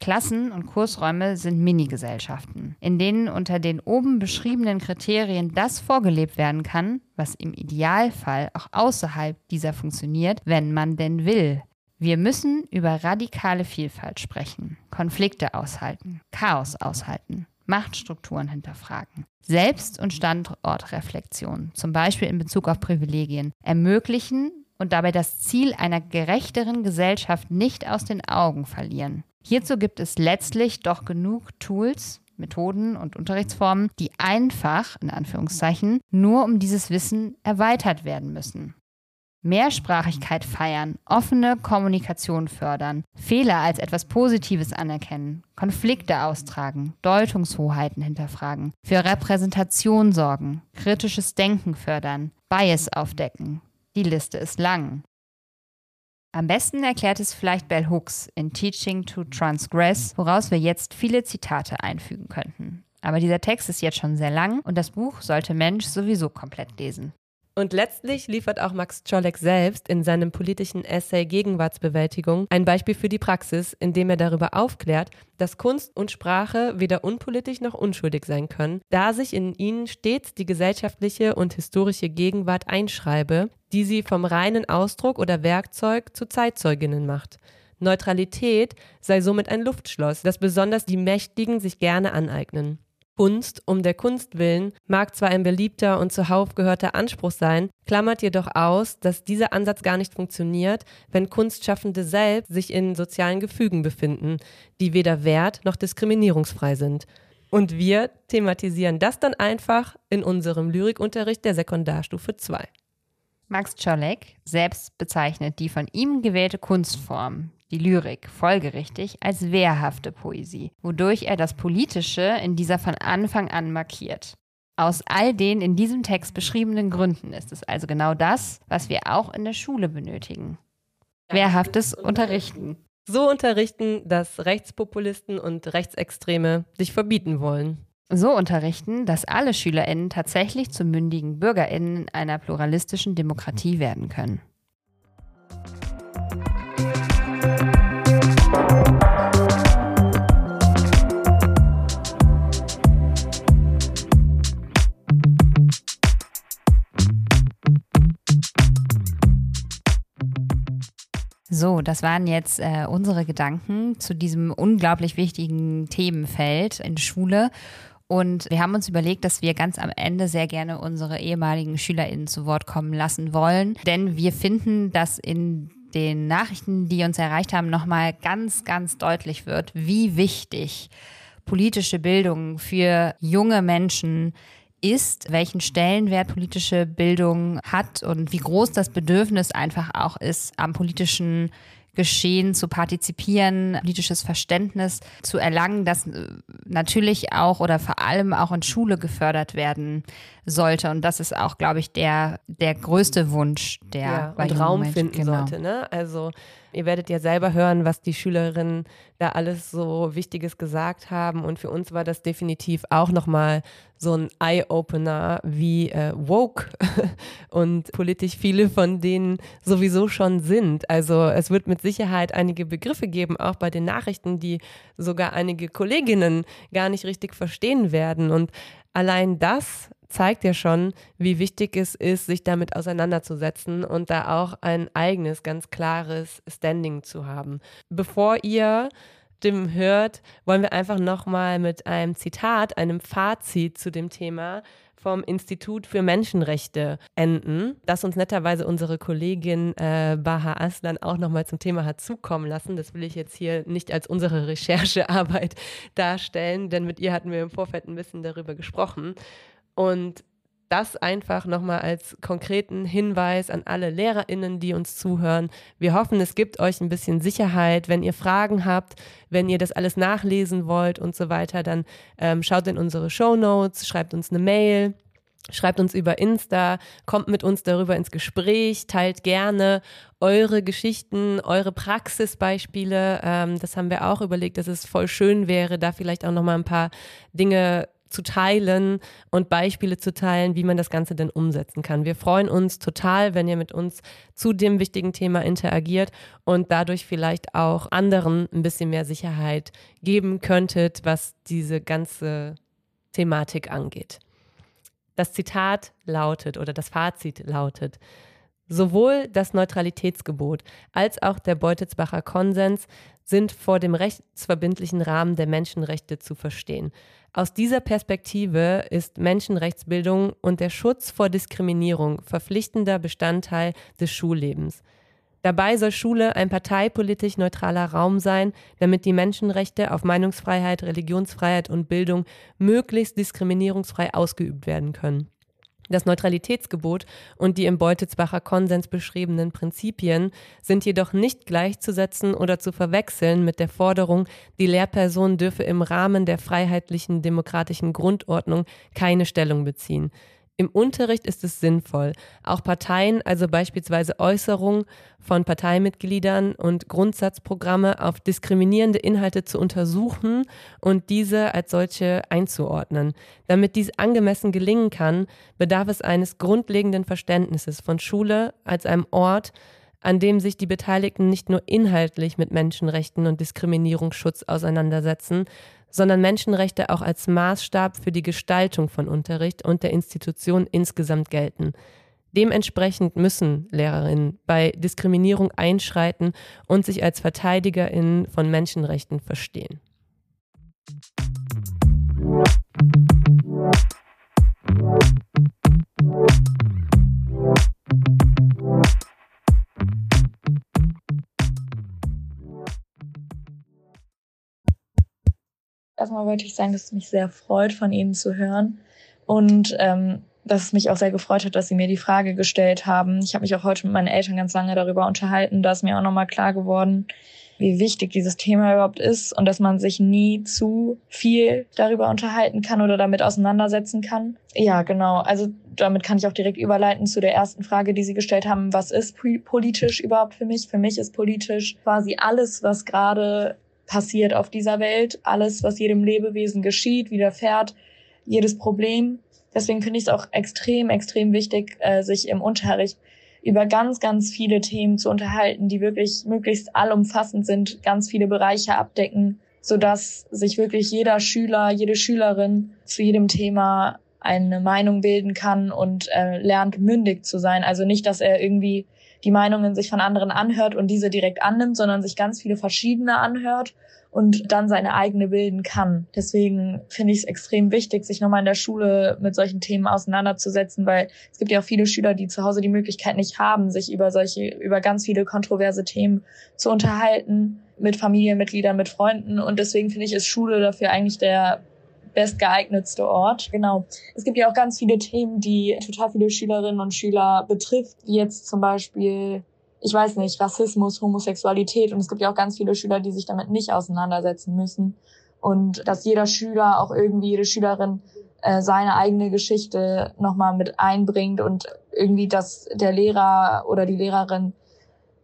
Klassen- und Kursräume sind Minigesellschaften, in denen unter den oben beschriebenen Kriterien das vorgelebt werden kann, was im Idealfall auch außerhalb dieser funktioniert, wenn man denn will. Wir müssen über radikale Vielfalt sprechen, Konflikte aushalten, Chaos aushalten, Machtstrukturen hinterfragen, Selbst- und Standortreflexion, zum Beispiel in Bezug auf Privilegien, ermöglichen und dabei das Ziel einer gerechteren Gesellschaft nicht aus den Augen verlieren. Hierzu gibt es letztlich doch genug Tools, Methoden und Unterrichtsformen, die einfach, in Anführungszeichen, nur um dieses Wissen erweitert werden müssen. Mehrsprachigkeit feiern, offene Kommunikation fördern, Fehler als etwas Positives anerkennen, Konflikte austragen, Deutungshoheiten hinterfragen, für Repräsentation sorgen, kritisches Denken fördern, Bias aufdecken. Die Liste ist lang. Am besten erklärt es vielleicht Bell Hooks in Teaching to Transgress, woraus wir jetzt viele Zitate einfügen könnten. Aber dieser Text ist jetzt schon sehr lang und das Buch sollte Mensch sowieso komplett lesen. Und letztlich liefert auch Max Czolek selbst in seinem politischen Essay Gegenwartsbewältigung ein Beispiel für die Praxis, in dem er darüber aufklärt, dass Kunst und Sprache weder unpolitisch noch unschuldig sein können, da sich in ihnen stets die gesellschaftliche und historische Gegenwart einschreibe, die sie vom reinen Ausdruck oder Werkzeug zu Zeitzeuginnen macht. Neutralität sei somit ein Luftschloss, das besonders die Mächtigen sich gerne aneignen. Kunst um der Kunst willen mag zwar ein beliebter und zuhauf gehörter Anspruch sein, klammert jedoch aus, dass dieser Ansatz gar nicht funktioniert, wenn Kunstschaffende selbst sich in sozialen Gefügen befinden, die weder wert noch diskriminierungsfrei sind. Und wir thematisieren das dann einfach in unserem Lyrikunterricht der Sekundarstufe 2. Max Czolek selbst bezeichnet die von ihm gewählte Kunstform, die Lyrik, folgerichtig als wehrhafte Poesie, wodurch er das Politische in dieser von Anfang an markiert. Aus all den in diesem Text beschriebenen Gründen ist es also genau das, was wir auch in der Schule benötigen. Wehrhaftes Unterrichten. So unterrichten, dass Rechtspopulisten und Rechtsextreme sich verbieten wollen so unterrichten, dass alle SchülerInnen tatsächlich zu mündigen BürgerInnen einer pluralistischen Demokratie werden können. So, das waren jetzt äh, unsere Gedanken zu diesem unglaublich wichtigen Themenfeld in Schule. Und wir haben uns überlegt, dass wir ganz am Ende sehr gerne unsere ehemaligen SchülerInnen zu Wort kommen lassen wollen. Denn wir finden, dass in den Nachrichten, die uns erreicht haben, nochmal ganz, ganz deutlich wird, wie wichtig politische Bildung für junge Menschen ist, welchen Stellenwert politische Bildung hat und wie groß das Bedürfnis einfach auch ist, am politischen Geschehen zu partizipieren, politisches Verständnis zu erlangen, das äh, natürlich auch oder vor allem auch in Schule gefördert werden sollte. Und das ist auch, glaube ich, der, der größte Wunsch, der ja, bei und Raum Menschen, finden genau. sollte. Ne? Also Ihr werdet ja selber hören, was die Schülerinnen da alles so Wichtiges gesagt haben. Und für uns war das definitiv auch nochmal so ein Eye-Opener, wie äh, woke und politisch viele von denen sowieso schon sind. Also es wird mit Sicherheit einige Begriffe geben, auch bei den Nachrichten, die sogar einige Kolleginnen gar nicht richtig verstehen werden. Und allein das zeigt ja schon, wie wichtig es ist, sich damit auseinanderzusetzen und da auch ein eigenes, ganz klares Standing zu haben. Bevor ihr Stimmen hört, wollen wir einfach nochmal mit einem Zitat, einem Fazit zu dem Thema vom Institut für Menschenrechte enden, das uns netterweise unsere Kollegin äh, Baha Aslan auch nochmal zum Thema hat zukommen lassen. Das will ich jetzt hier nicht als unsere Recherchearbeit darstellen, denn mit ihr hatten wir im Vorfeld ein bisschen darüber gesprochen. Und das einfach nochmal als konkreten Hinweis an alle LehrerInnen, die uns zuhören. Wir hoffen, es gibt euch ein bisschen Sicherheit. Wenn ihr Fragen habt, wenn ihr das alles nachlesen wollt und so weiter, dann ähm, schaut in unsere Show Notes, schreibt uns eine Mail. Schreibt uns über Insta, kommt mit uns darüber ins Gespräch, teilt gerne eure Geschichten, eure Praxisbeispiele. Ähm, das haben wir auch überlegt, dass es voll schön wäre, da vielleicht auch nochmal ein paar Dinge zu teilen und Beispiele zu teilen, wie man das Ganze denn umsetzen kann. Wir freuen uns total, wenn ihr mit uns zu dem wichtigen Thema interagiert und dadurch vielleicht auch anderen ein bisschen mehr Sicherheit geben könntet, was diese ganze Thematik angeht. Das Zitat lautet oder das Fazit lautet, Sowohl das Neutralitätsgebot als auch der Beutelsbacher Konsens sind vor dem rechtsverbindlichen Rahmen der Menschenrechte zu verstehen. Aus dieser Perspektive ist Menschenrechtsbildung und der Schutz vor Diskriminierung verpflichtender Bestandteil des Schullebens. Dabei soll Schule ein parteipolitisch neutraler Raum sein, damit die Menschenrechte auf Meinungsfreiheit, Religionsfreiheit und Bildung möglichst diskriminierungsfrei ausgeübt werden können. Das Neutralitätsgebot und die im Beutelsbacher Konsens beschriebenen Prinzipien sind jedoch nicht gleichzusetzen oder zu verwechseln mit der Forderung, die Lehrperson dürfe im Rahmen der freiheitlichen demokratischen Grundordnung keine Stellung beziehen. Im Unterricht ist es sinnvoll, auch Parteien, also beispielsweise Äußerungen von Parteimitgliedern und Grundsatzprogramme auf diskriminierende Inhalte zu untersuchen und diese als solche einzuordnen. Damit dies angemessen gelingen kann, bedarf es eines grundlegenden Verständnisses von Schule als einem Ort, an dem sich die Beteiligten nicht nur inhaltlich mit Menschenrechten und Diskriminierungsschutz auseinandersetzen, sondern Menschenrechte auch als Maßstab für die Gestaltung von Unterricht und der Institution insgesamt gelten. Dementsprechend müssen Lehrerinnen bei Diskriminierung einschreiten und sich als Verteidigerinnen von Menschenrechten verstehen. Erstmal wollte ich sagen, dass es mich sehr freut, von Ihnen zu hören und ähm, dass es mich auch sehr gefreut hat, dass Sie mir die Frage gestellt haben. Ich habe mich auch heute mit meinen Eltern ganz lange darüber unterhalten. Da ist mir auch nochmal klar geworden, wie wichtig dieses Thema überhaupt ist und dass man sich nie zu viel darüber unterhalten kann oder damit auseinandersetzen kann. Ja, genau. Also damit kann ich auch direkt überleiten zu der ersten Frage, die Sie gestellt haben. Was ist politisch überhaupt für mich? Für mich ist politisch quasi alles, was gerade passiert auf dieser Welt, alles, was jedem Lebewesen geschieht, widerfährt, jedes Problem. Deswegen finde ich es auch extrem, extrem wichtig, äh, sich im Unterricht über ganz, ganz viele Themen zu unterhalten, die wirklich möglichst allumfassend sind, ganz viele Bereiche abdecken, so dass sich wirklich jeder Schüler, jede Schülerin zu jedem Thema eine Meinung bilden kann und äh, lernt mündig zu sein. Also nicht, dass er irgendwie die Meinungen sich von anderen anhört und diese direkt annimmt, sondern sich ganz viele verschiedene anhört und dann seine eigene bilden kann. Deswegen finde ich es extrem wichtig, sich nochmal in der Schule mit solchen Themen auseinanderzusetzen, weil es gibt ja auch viele Schüler, die zu Hause die Möglichkeit nicht haben, sich über solche, über ganz viele kontroverse Themen zu unterhalten mit Familienmitgliedern, mit Freunden. Und deswegen finde ich, ist Schule dafür eigentlich der bestgeeignetste Ort. Genau. Es gibt ja auch ganz viele Themen, die total viele Schülerinnen und Schüler betrifft, wie jetzt zum Beispiel, ich weiß nicht, Rassismus, Homosexualität. Und es gibt ja auch ganz viele Schüler, die sich damit nicht auseinandersetzen müssen. Und dass jeder Schüler, auch irgendwie jede Schülerin, äh, seine eigene Geschichte nochmal mit einbringt und irgendwie, dass der Lehrer oder die Lehrerin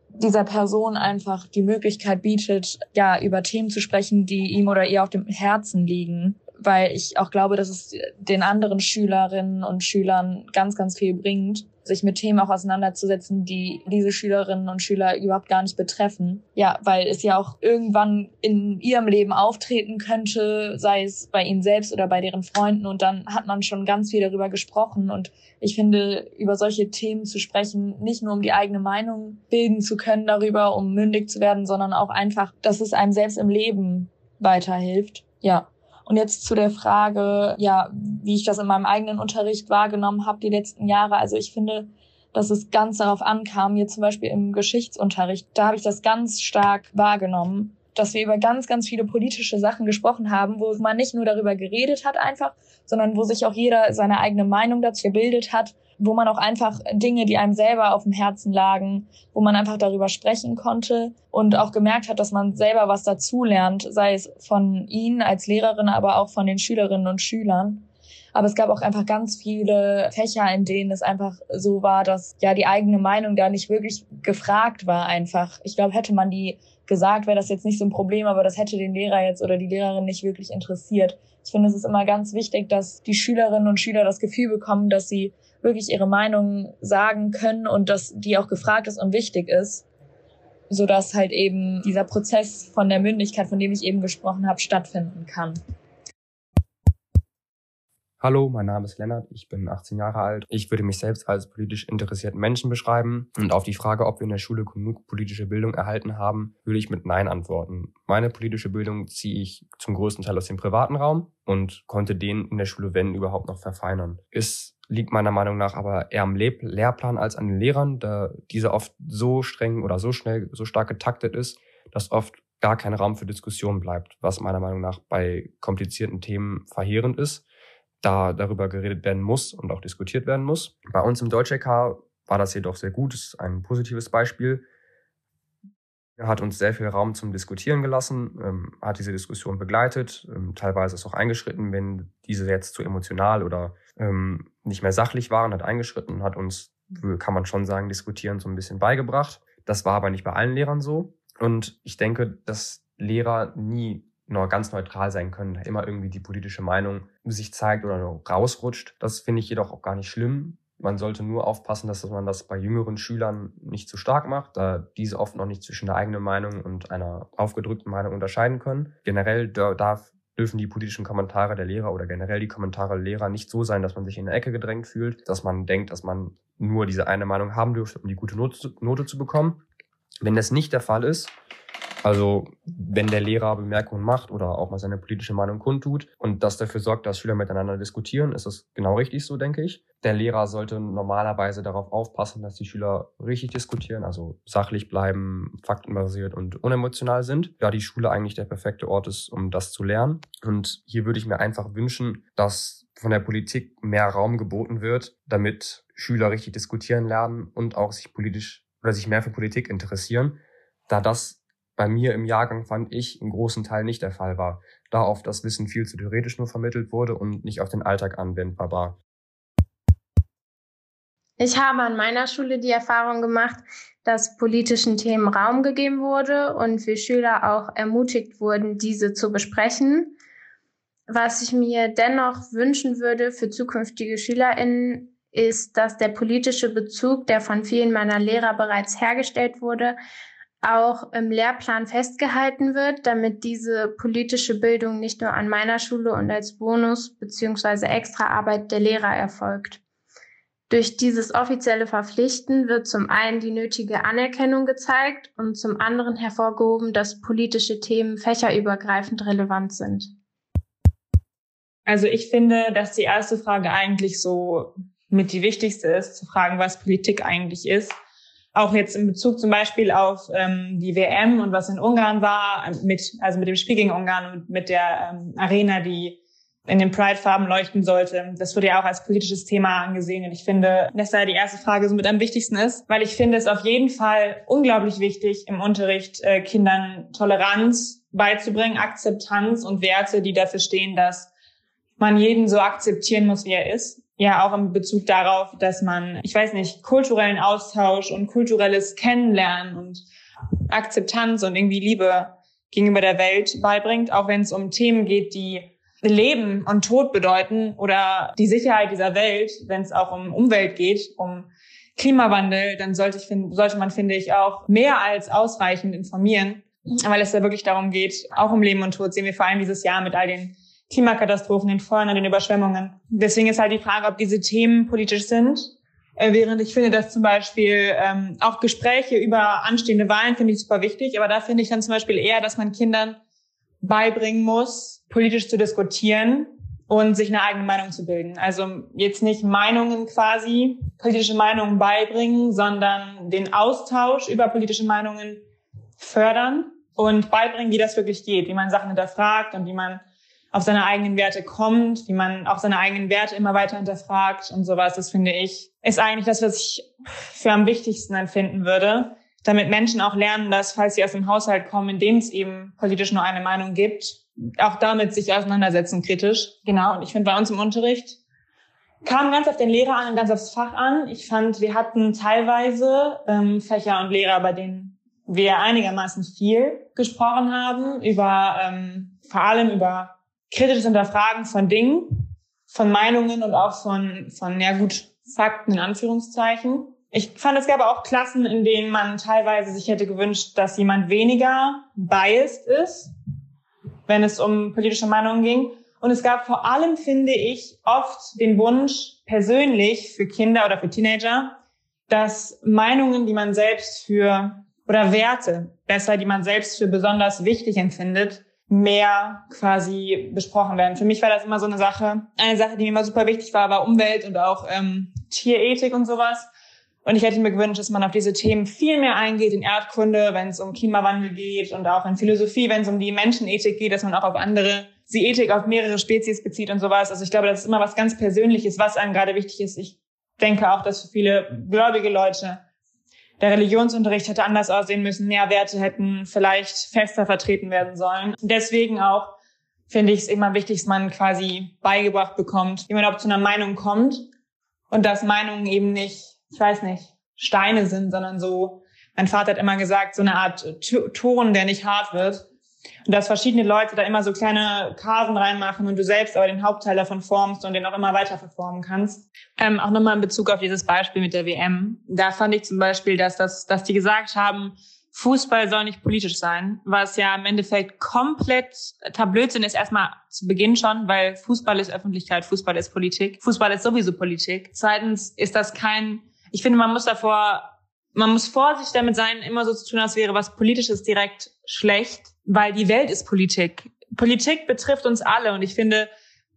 dieser Person einfach die Möglichkeit bietet, ja, über Themen zu sprechen, die ihm oder ihr auf dem Herzen liegen weil ich auch glaube, dass es den anderen Schülerinnen und Schülern ganz, ganz viel bringt, sich mit Themen auch auseinanderzusetzen, die diese Schülerinnen und Schüler überhaupt gar nicht betreffen. Ja, weil es ja auch irgendwann in ihrem Leben auftreten könnte, sei es bei ihnen selbst oder bei deren Freunden. Und dann hat man schon ganz viel darüber gesprochen. Und ich finde, über solche Themen zu sprechen, nicht nur um die eigene Meinung bilden zu können darüber, um mündig zu werden, sondern auch einfach, dass es einem selbst im Leben weiterhilft. Ja, und jetzt zu der Frage, ja, wie ich das in meinem eigenen Unterricht wahrgenommen habe die letzten Jahre. Also ich finde, dass es ganz darauf ankam, jetzt zum Beispiel im Geschichtsunterricht, da habe ich das ganz stark wahrgenommen, dass wir über ganz, ganz viele politische Sachen gesprochen haben, wo man nicht nur darüber geredet hat einfach, sondern wo sich auch jeder seine eigene Meinung dazu gebildet hat wo man auch einfach Dinge, die einem selber auf dem Herzen lagen, wo man einfach darüber sprechen konnte und auch gemerkt hat, dass man selber was dazulernt, sei es von Ihnen als Lehrerin, aber auch von den Schülerinnen und Schülern. Aber es gab auch einfach ganz viele Fächer, in denen es einfach so war, dass ja die eigene Meinung da nicht wirklich gefragt war einfach. Ich glaube, hätte man die gesagt, wäre das jetzt nicht so ein Problem, aber das hätte den Lehrer jetzt oder die Lehrerin nicht wirklich interessiert. Ich finde, es ist immer ganz wichtig, dass die Schülerinnen und Schüler das Gefühl bekommen, dass sie wirklich ihre Meinung sagen können und dass die auch gefragt ist und wichtig ist, so dass halt eben dieser Prozess von der Mündigkeit, von dem ich eben gesprochen habe, stattfinden kann. Hallo, mein Name ist Lennart, ich bin 18 Jahre alt. Ich würde mich selbst als politisch interessierten Menschen beschreiben. Und auf die Frage, ob wir in der Schule genug politische Bildung erhalten haben, würde ich mit Nein antworten. Meine politische Bildung ziehe ich zum größten Teil aus dem privaten Raum und konnte den in der Schule, wenn überhaupt, noch verfeinern. Es liegt meiner Meinung nach aber eher am Le Lehrplan als an den Lehrern, da dieser oft so streng oder so schnell, so stark getaktet ist, dass oft gar kein Raum für Diskussion bleibt, was meiner Meinung nach bei komplizierten Themen verheerend ist da darüber geredet werden muss und auch diskutiert werden muss. Bei uns im Deutsch-LK war das jedoch sehr gut, ist ein positives Beispiel. Er hat uns sehr viel Raum zum Diskutieren gelassen, ähm, hat diese Diskussion begleitet, ähm, teilweise ist auch eingeschritten, wenn diese jetzt zu emotional oder ähm, nicht mehr sachlich waren, hat eingeschritten, hat uns, kann man schon sagen, diskutieren so ein bisschen beigebracht. Das war aber nicht bei allen Lehrern so. Und ich denke, dass Lehrer nie nur ganz neutral sein können, immer irgendwie die politische Meinung sich zeigt oder rausrutscht. Das finde ich jedoch auch gar nicht schlimm. Man sollte nur aufpassen, dass man das bei jüngeren Schülern nicht zu stark macht, da diese oft noch nicht zwischen der eigenen Meinung und einer aufgedrückten Meinung unterscheiden können. Generell darf, dürfen die politischen Kommentare der Lehrer oder generell die Kommentare der Lehrer nicht so sein, dass man sich in eine Ecke gedrängt fühlt, dass man denkt, dass man nur diese eine Meinung haben dürfte, um die gute Note, Note zu bekommen. Wenn das nicht der Fall ist, also wenn der Lehrer Bemerkungen macht oder auch mal seine politische Meinung kundtut und das dafür sorgt, dass Schüler miteinander diskutieren, ist das genau richtig so, denke ich. Der Lehrer sollte normalerweise darauf aufpassen, dass die Schüler richtig diskutieren, also sachlich bleiben, faktenbasiert und unemotional sind. Da die Schule eigentlich der perfekte Ort ist, um das zu lernen. Und hier würde ich mir einfach wünschen, dass von der Politik mehr Raum geboten wird, damit Schüler richtig diskutieren lernen und auch sich politisch oder sich mehr für Politik interessieren, da das bei mir im Jahrgang fand ich im großen Teil nicht der Fall war, da oft das Wissen viel zu theoretisch nur vermittelt wurde und nicht auf den Alltag anwendbar war. Ich habe an meiner Schule die Erfahrung gemacht, dass politischen Themen Raum gegeben wurde und wir Schüler auch ermutigt wurden, diese zu besprechen. Was ich mir dennoch wünschen würde für zukünftige SchülerInnen, ist, dass der politische Bezug, der von vielen meiner Lehrer bereits hergestellt wurde, auch im Lehrplan festgehalten wird, damit diese politische Bildung nicht nur an meiner Schule und als Bonus beziehungsweise Extraarbeit der Lehrer erfolgt. Durch dieses offizielle Verpflichten wird zum einen die nötige Anerkennung gezeigt und zum anderen hervorgehoben, dass politische Themen fächerübergreifend relevant sind. Also ich finde, dass die erste Frage eigentlich so mit die wichtigste ist, zu fragen, was Politik eigentlich ist auch jetzt in Bezug zum Beispiel auf ähm, die WM und was in Ungarn war, mit, also mit dem Spiel gegen Ungarn und mit der ähm, Arena, die in den Pride-Farben leuchten sollte. Das wurde ja auch als politisches Thema angesehen. Und ich finde, dass da die erste Frage so mit am wichtigsten ist, weil ich finde es auf jeden Fall unglaublich wichtig, im Unterricht äh, Kindern Toleranz beizubringen, Akzeptanz und Werte, die dafür stehen, dass man jeden so akzeptieren muss, wie er ist ja auch im Bezug darauf, dass man, ich weiß nicht, kulturellen Austausch und kulturelles Kennenlernen und Akzeptanz und irgendwie Liebe gegenüber der Welt beibringt, auch wenn es um Themen geht, die Leben und Tod bedeuten oder die Sicherheit dieser Welt, wenn es auch um Umwelt geht, um Klimawandel, dann sollte, ich, sollte man, finde ich, auch mehr als ausreichend informieren, weil es ja wirklich darum geht, auch um Leben und Tod sehen wir vor allem dieses Jahr mit all den Klimakatastrophen, den Feuern und den Überschwemmungen. Deswegen ist halt die Frage, ob diese Themen politisch sind. Äh, während ich finde, dass zum Beispiel ähm, auch Gespräche über anstehende Wahlen finde ich super wichtig, aber da finde ich dann zum Beispiel eher, dass man Kindern beibringen muss, politisch zu diskutieren und sich eine eigene Meinung zu bilden. Also jetzt nicht Meinungen quasi, politische Meinungen beibringen, sondern den Austausch über politische Meinungen fördern und beibringen, wie das wirklich geht, wie man Sachen hinterfragt und wie man auf seine eigenen Werte kommt, wie man auch seine eigenen Werte immer weiter hinterfragt und sowas. Das finde ich, ist eigentlich das, was ich für am wichtigsten empfinden würde, damit Menschen auch lernen, dass, falls sie aus dem Haushalt kommen, in dem es eben politisch nur eine Meinung gibt, auch damit sich auseinandersetzen kritisch. Genau. Und ich finde bei uns im Unterricht kam ganz auf den Lehrer an und ganz aufs Fach an. Ich fand, wir hatten teilweise ähm, Fächer und Lehrer, bei denen wir einigermaßen viel gesprochen haben über ähm, vor allem über kritisches Hinterfragen von Dingen, von Meinungen und auch von, von, ja gut, Fakten in Anführungszeichen. Ich fand, es gab auch Klassen, in denen man teilweise sich hätte gewünscht, dass jemand weniger biased ist, wenn es um politische Meinungen ging. Und es gab vor allem, finde ich, oft den Wunsch, persönlich für Kinder oder für Teenager, dass Meinungen, die man selbst für, oder Werte, besser, die man selbst für besonders wichtig empfindet, mehr quasi besprochen werden. Für mich war das immer so eine Sache. Eine Sache, die mir immer super wichtig war, war Umwelt und auch ähm, Tierethik und sowas. Und ich hätte mir gewünscht, dass man auf diese Themen viel mehr eingeht in Erdkunde, wenn es um Klimawandel geht und auch in Philosophie, wenn es um die Menschenethik geht, dass man auch auf andere, die Ethik auf mehrere Spezies bezieht und sowas. Also ich glaube, das ist immer was ganz Persönliches, was einem gerade wichtig ist. Ich denke auch, dass für viele gläubige Leute der Religionsunterricht hätte anders aussehen müssen, mehr Werte hätten vielleicht fester vertreten werden sollen. Deswegen auch finde ich es immer wichtig, dass man quasi beigebracht bekommt, wie man überhaupt zu einer Meinung kommt und dass Meinungen eben nicht ich weiß nicht, Steine sind, sondern so, mein Vater hat immer gesagt, so eine Art Ton, der nicht hart wird. Und dass verschiedene Leute da immer so kleine Kasen reinmachen und du selbst aber den Hauptteil davon formst und den auch immer weiter verformen kannst. Ähm, auch nochmal in Bezug auf dieses Beispiel mit der WM. Da fand ich zum Beispiel, dass, das, dass die gesagt haben, Fußball soll nicht politisch sein, was ja im Endeffekt komplett Blödsinn ist, erstmal zu Beginn schon, weil Fußball ist Öffentlichkeit, Fußball ist Politik. Fußball ist sowieso Politik. Zweitens ist das kein ich finde, man muss davor, man muss vorsichtig damit sein, immer so zu tun, als wäre was Politisches direkt schlecht, weil die Welt ist Politik. Politik betrifft uns alle und ich finde,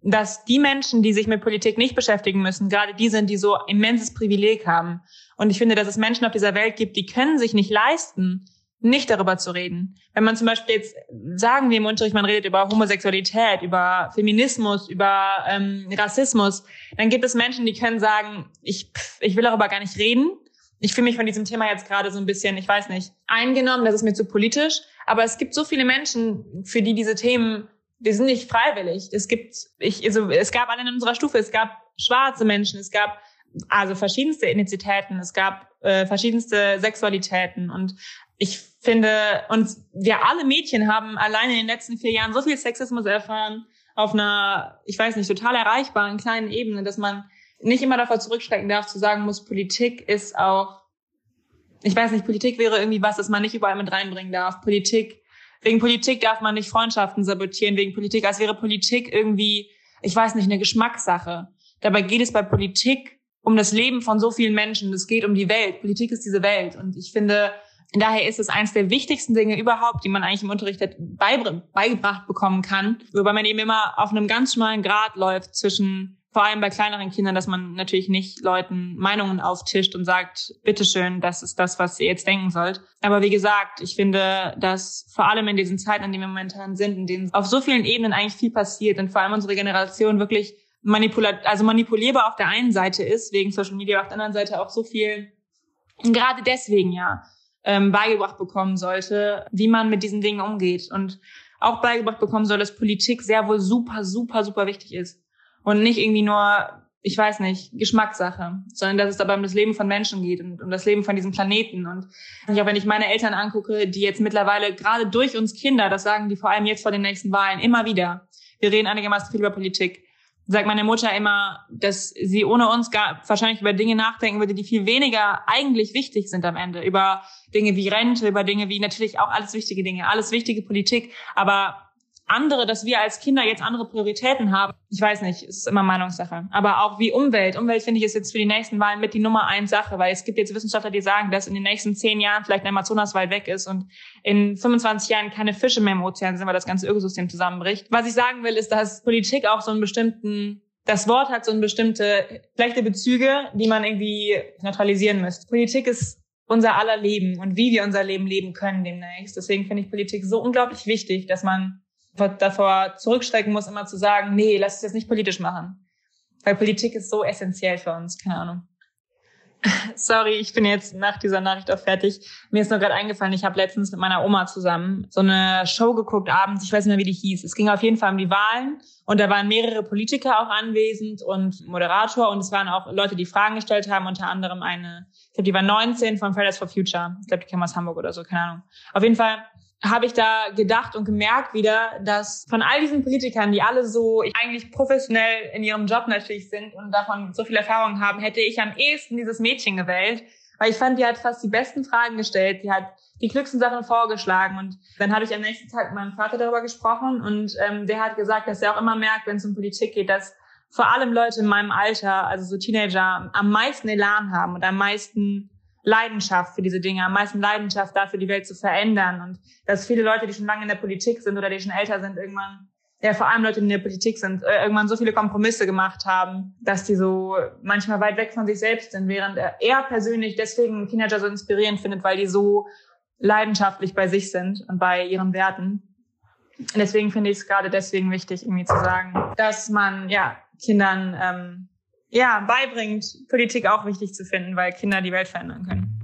dass die Menschen, die sich mit Politik nicht beschäftigen müssen, gerade die sind, die so immenses Privileg haben. Und ich finde, dass es Menschen auf dieser Welt gibt, die können sich nicht leisten, nicht darüber zu reden. Wenn man zum Beispiel jetzt sagen wir im Unterricht, man redet über Homosexualität, über Feminismus, über ähm, Rassismus, dann gibt es Menschen, die können sagen, ich, ich will darüber gar nicht reden. Ich fühle mich von diesem Thema jetzt gerade so ein bisschen, ich weiß nicht, eingenommen, das ist mir zu politisch. Aber es gibt so viele Menschen, für die diese Themen, die sind nicht freiwillig. Es gibt, ich, also, es gab alle in unserer Stufe, es gab schwarze Menschen, es gab also verschiedenste Ethnizitäten, es gab äh, verschiedenste Sexualitäten und ich finde, und wir alle Mädchen haben alleine in den letzten vier Jahren so viel Sexismus erfahren auf einer, ich weiß nicht, total erreichbaren kleinen Ebene, dass man nicht immer davor zurückschrecken darf, zu sagen muss, Politik ist auch, ich weiß nicht, Politik wäre irgendwie was, das man nicht überall mit reinbringen darf. Politik, wegen Politik darf man nicht Freundschaften sabotieren, wegen Politik, als wäre Politik irgendwie, ich weiß nicht, eine Geschmackssache. Dabei geht es bei Politik um das Leben von so vielen Menschen. Es geht um die Welt. Politik ist diese Welt. Und ich finde, Daher ist es eines der wichtigsten Dinge überhaupt, die man eigentlich im Unterricht beigebracht bekommen kann, wobei man eben immer auf einem ganz schmalen Grad läuft zwischen vor allem bei kleineren Kindern, dass man natürlich nicht Leuten Meinungen auftischt und sagt, bitteschön, das ist das, was ihr jetzt denken sollt. Aber wie gesagt, ich finde, dass vor allem in diesen Zeiten, in denen wir momentan sind, in denen auf so vielen Ebenen eigentlich viel passiert und vor allem unsere Generation wirklich manipulat also manipulierbar auf der einen Seite ist, wegen Social Media, auf der anderen Seite auch so viel, gerade deswegen ja, ähm, beigebracht bekommen sollte, wie man mit diesen Dingen umgeht und auch beigebracht bekommen soll, dass Politik sehr wohl super, super, super wichtig ist und nicht irgendwie nur, ich weiß nicht, Geschmackssache, sondern dass es dabei um das Leben von Menschen geht und um das Leben von diesem Planeten. Und auch wenn ich meine Eltern angucke, die jetzt mittlerweile gerade durch uns Kinder, das sagen die vor allem jetzt vor den nächsten Wahlen immer wieder, wir reden einigermaßen viel über Politik, sagt meine Mutter immer, dass sie ohne uns gar wahrscheinlich über Dinge nachdenken würde, die viel weniger eigentlich wichtig sind am Ende. Über Dinge wie Rente, über Dinge wie natürlich auch alles wichtige Dinge, alles wichtige Politik. Aber andere, dass wir als Kinder jetzt andere Prioritäten haben. Ich weiß nicht, es ist immer Meinungssache. Aber auch wie Umwelt. Umwelt finde ich ist jetzt für die nächsten Wahlen mit die Nummer eins Sache, weil es gibt jetzt Wissenschaftler, die sagen, dass in den nächsten zehn Jahren vielleicht ein Amazonaswald weg ist und in 25 Jahren keine Fische mehr im Ozean sind, weil das ganze Ökosystem zusammenbricht. Was ich sagen will, ist, dass Politik auch so einen bestimmten das Wort hat so eine bestimmte schlechte Bezüge, die man irgendwie neutralisieren müsste. Politik ist unser aller Leben und wie wir unser Leben leben können demnächst. Deswegen finde ich Politik so unglaublich wichtig, dass man davor zurückstrecken muss, immer zu sagen, nee, lass es jetzt nicht politisch machen. Weil Politik ist so essentiell für uns, keine Ahnung. Sorry, ich bin jetzt nach dieser Nachricht auch fertig. Mir ist nur gerade eingefallen, ich habe letztens mit meiner Oma zusammen so eine Show geguckt abends, ich weiß nicht mehr, wie die hieß. Es ging auf jeden Fall um die Wahlen und da waren mehrere Politiker auch anwesend und Moderator und es waren auch Leute, die Fragen gestellt haben, unter anderem eine, ich glaube, die war 19 von Fridays for Future. Ich glaube, die kam aus Hamburg oder so, keine Ahnung. Auf jeden Fall habe ich da gedacht und gemerkt wieder, dass von all diesen Politikern, die alle so eigentlich professionell in ihrem Job natürlich sind und davon so viel Erfahrung haben, hätte ich am ehesten dieses Mädchen gewählt, Weil ich fand, die hat fast die besten Fragen gestellt. Die hat die klügsten Sachen vorgeschlagen. Und dann habe ich am nächsten Tag mit meinem Vater darüber gesprochen und ähm, der hat gesagt, dass er auch immer merkt, wenn es um Politik geht, dass vor allem Leute in meinem Alter, also so Teenager, am meisten Elan haben und am meisten Leidenschaft für diese Dinge, am meisten Leidenschaft dafür, die Welt zu verändern. Und dass viele Leute, die schon lange in der Politik sind oder die schon älter sind, irgendwann, ja, vor allem Leute, die in der Politik sind, äh, irgendwann so viele Kompromisse gemacht haben, dass die so manchmal weit weg von sich selbst sind, während er persönlich deswegen Teenager so inspirierend findet, weil die so leidenschaftlich bei sich sind und bei ihren Werten. Und deswegen finde ich es gerade deswegen wichtig, irgendwie zu sagen, dass man ja Kindern ähm, ja beibringt, Politik auch wichtig zu finden, weil Kinder die Welt verändern können.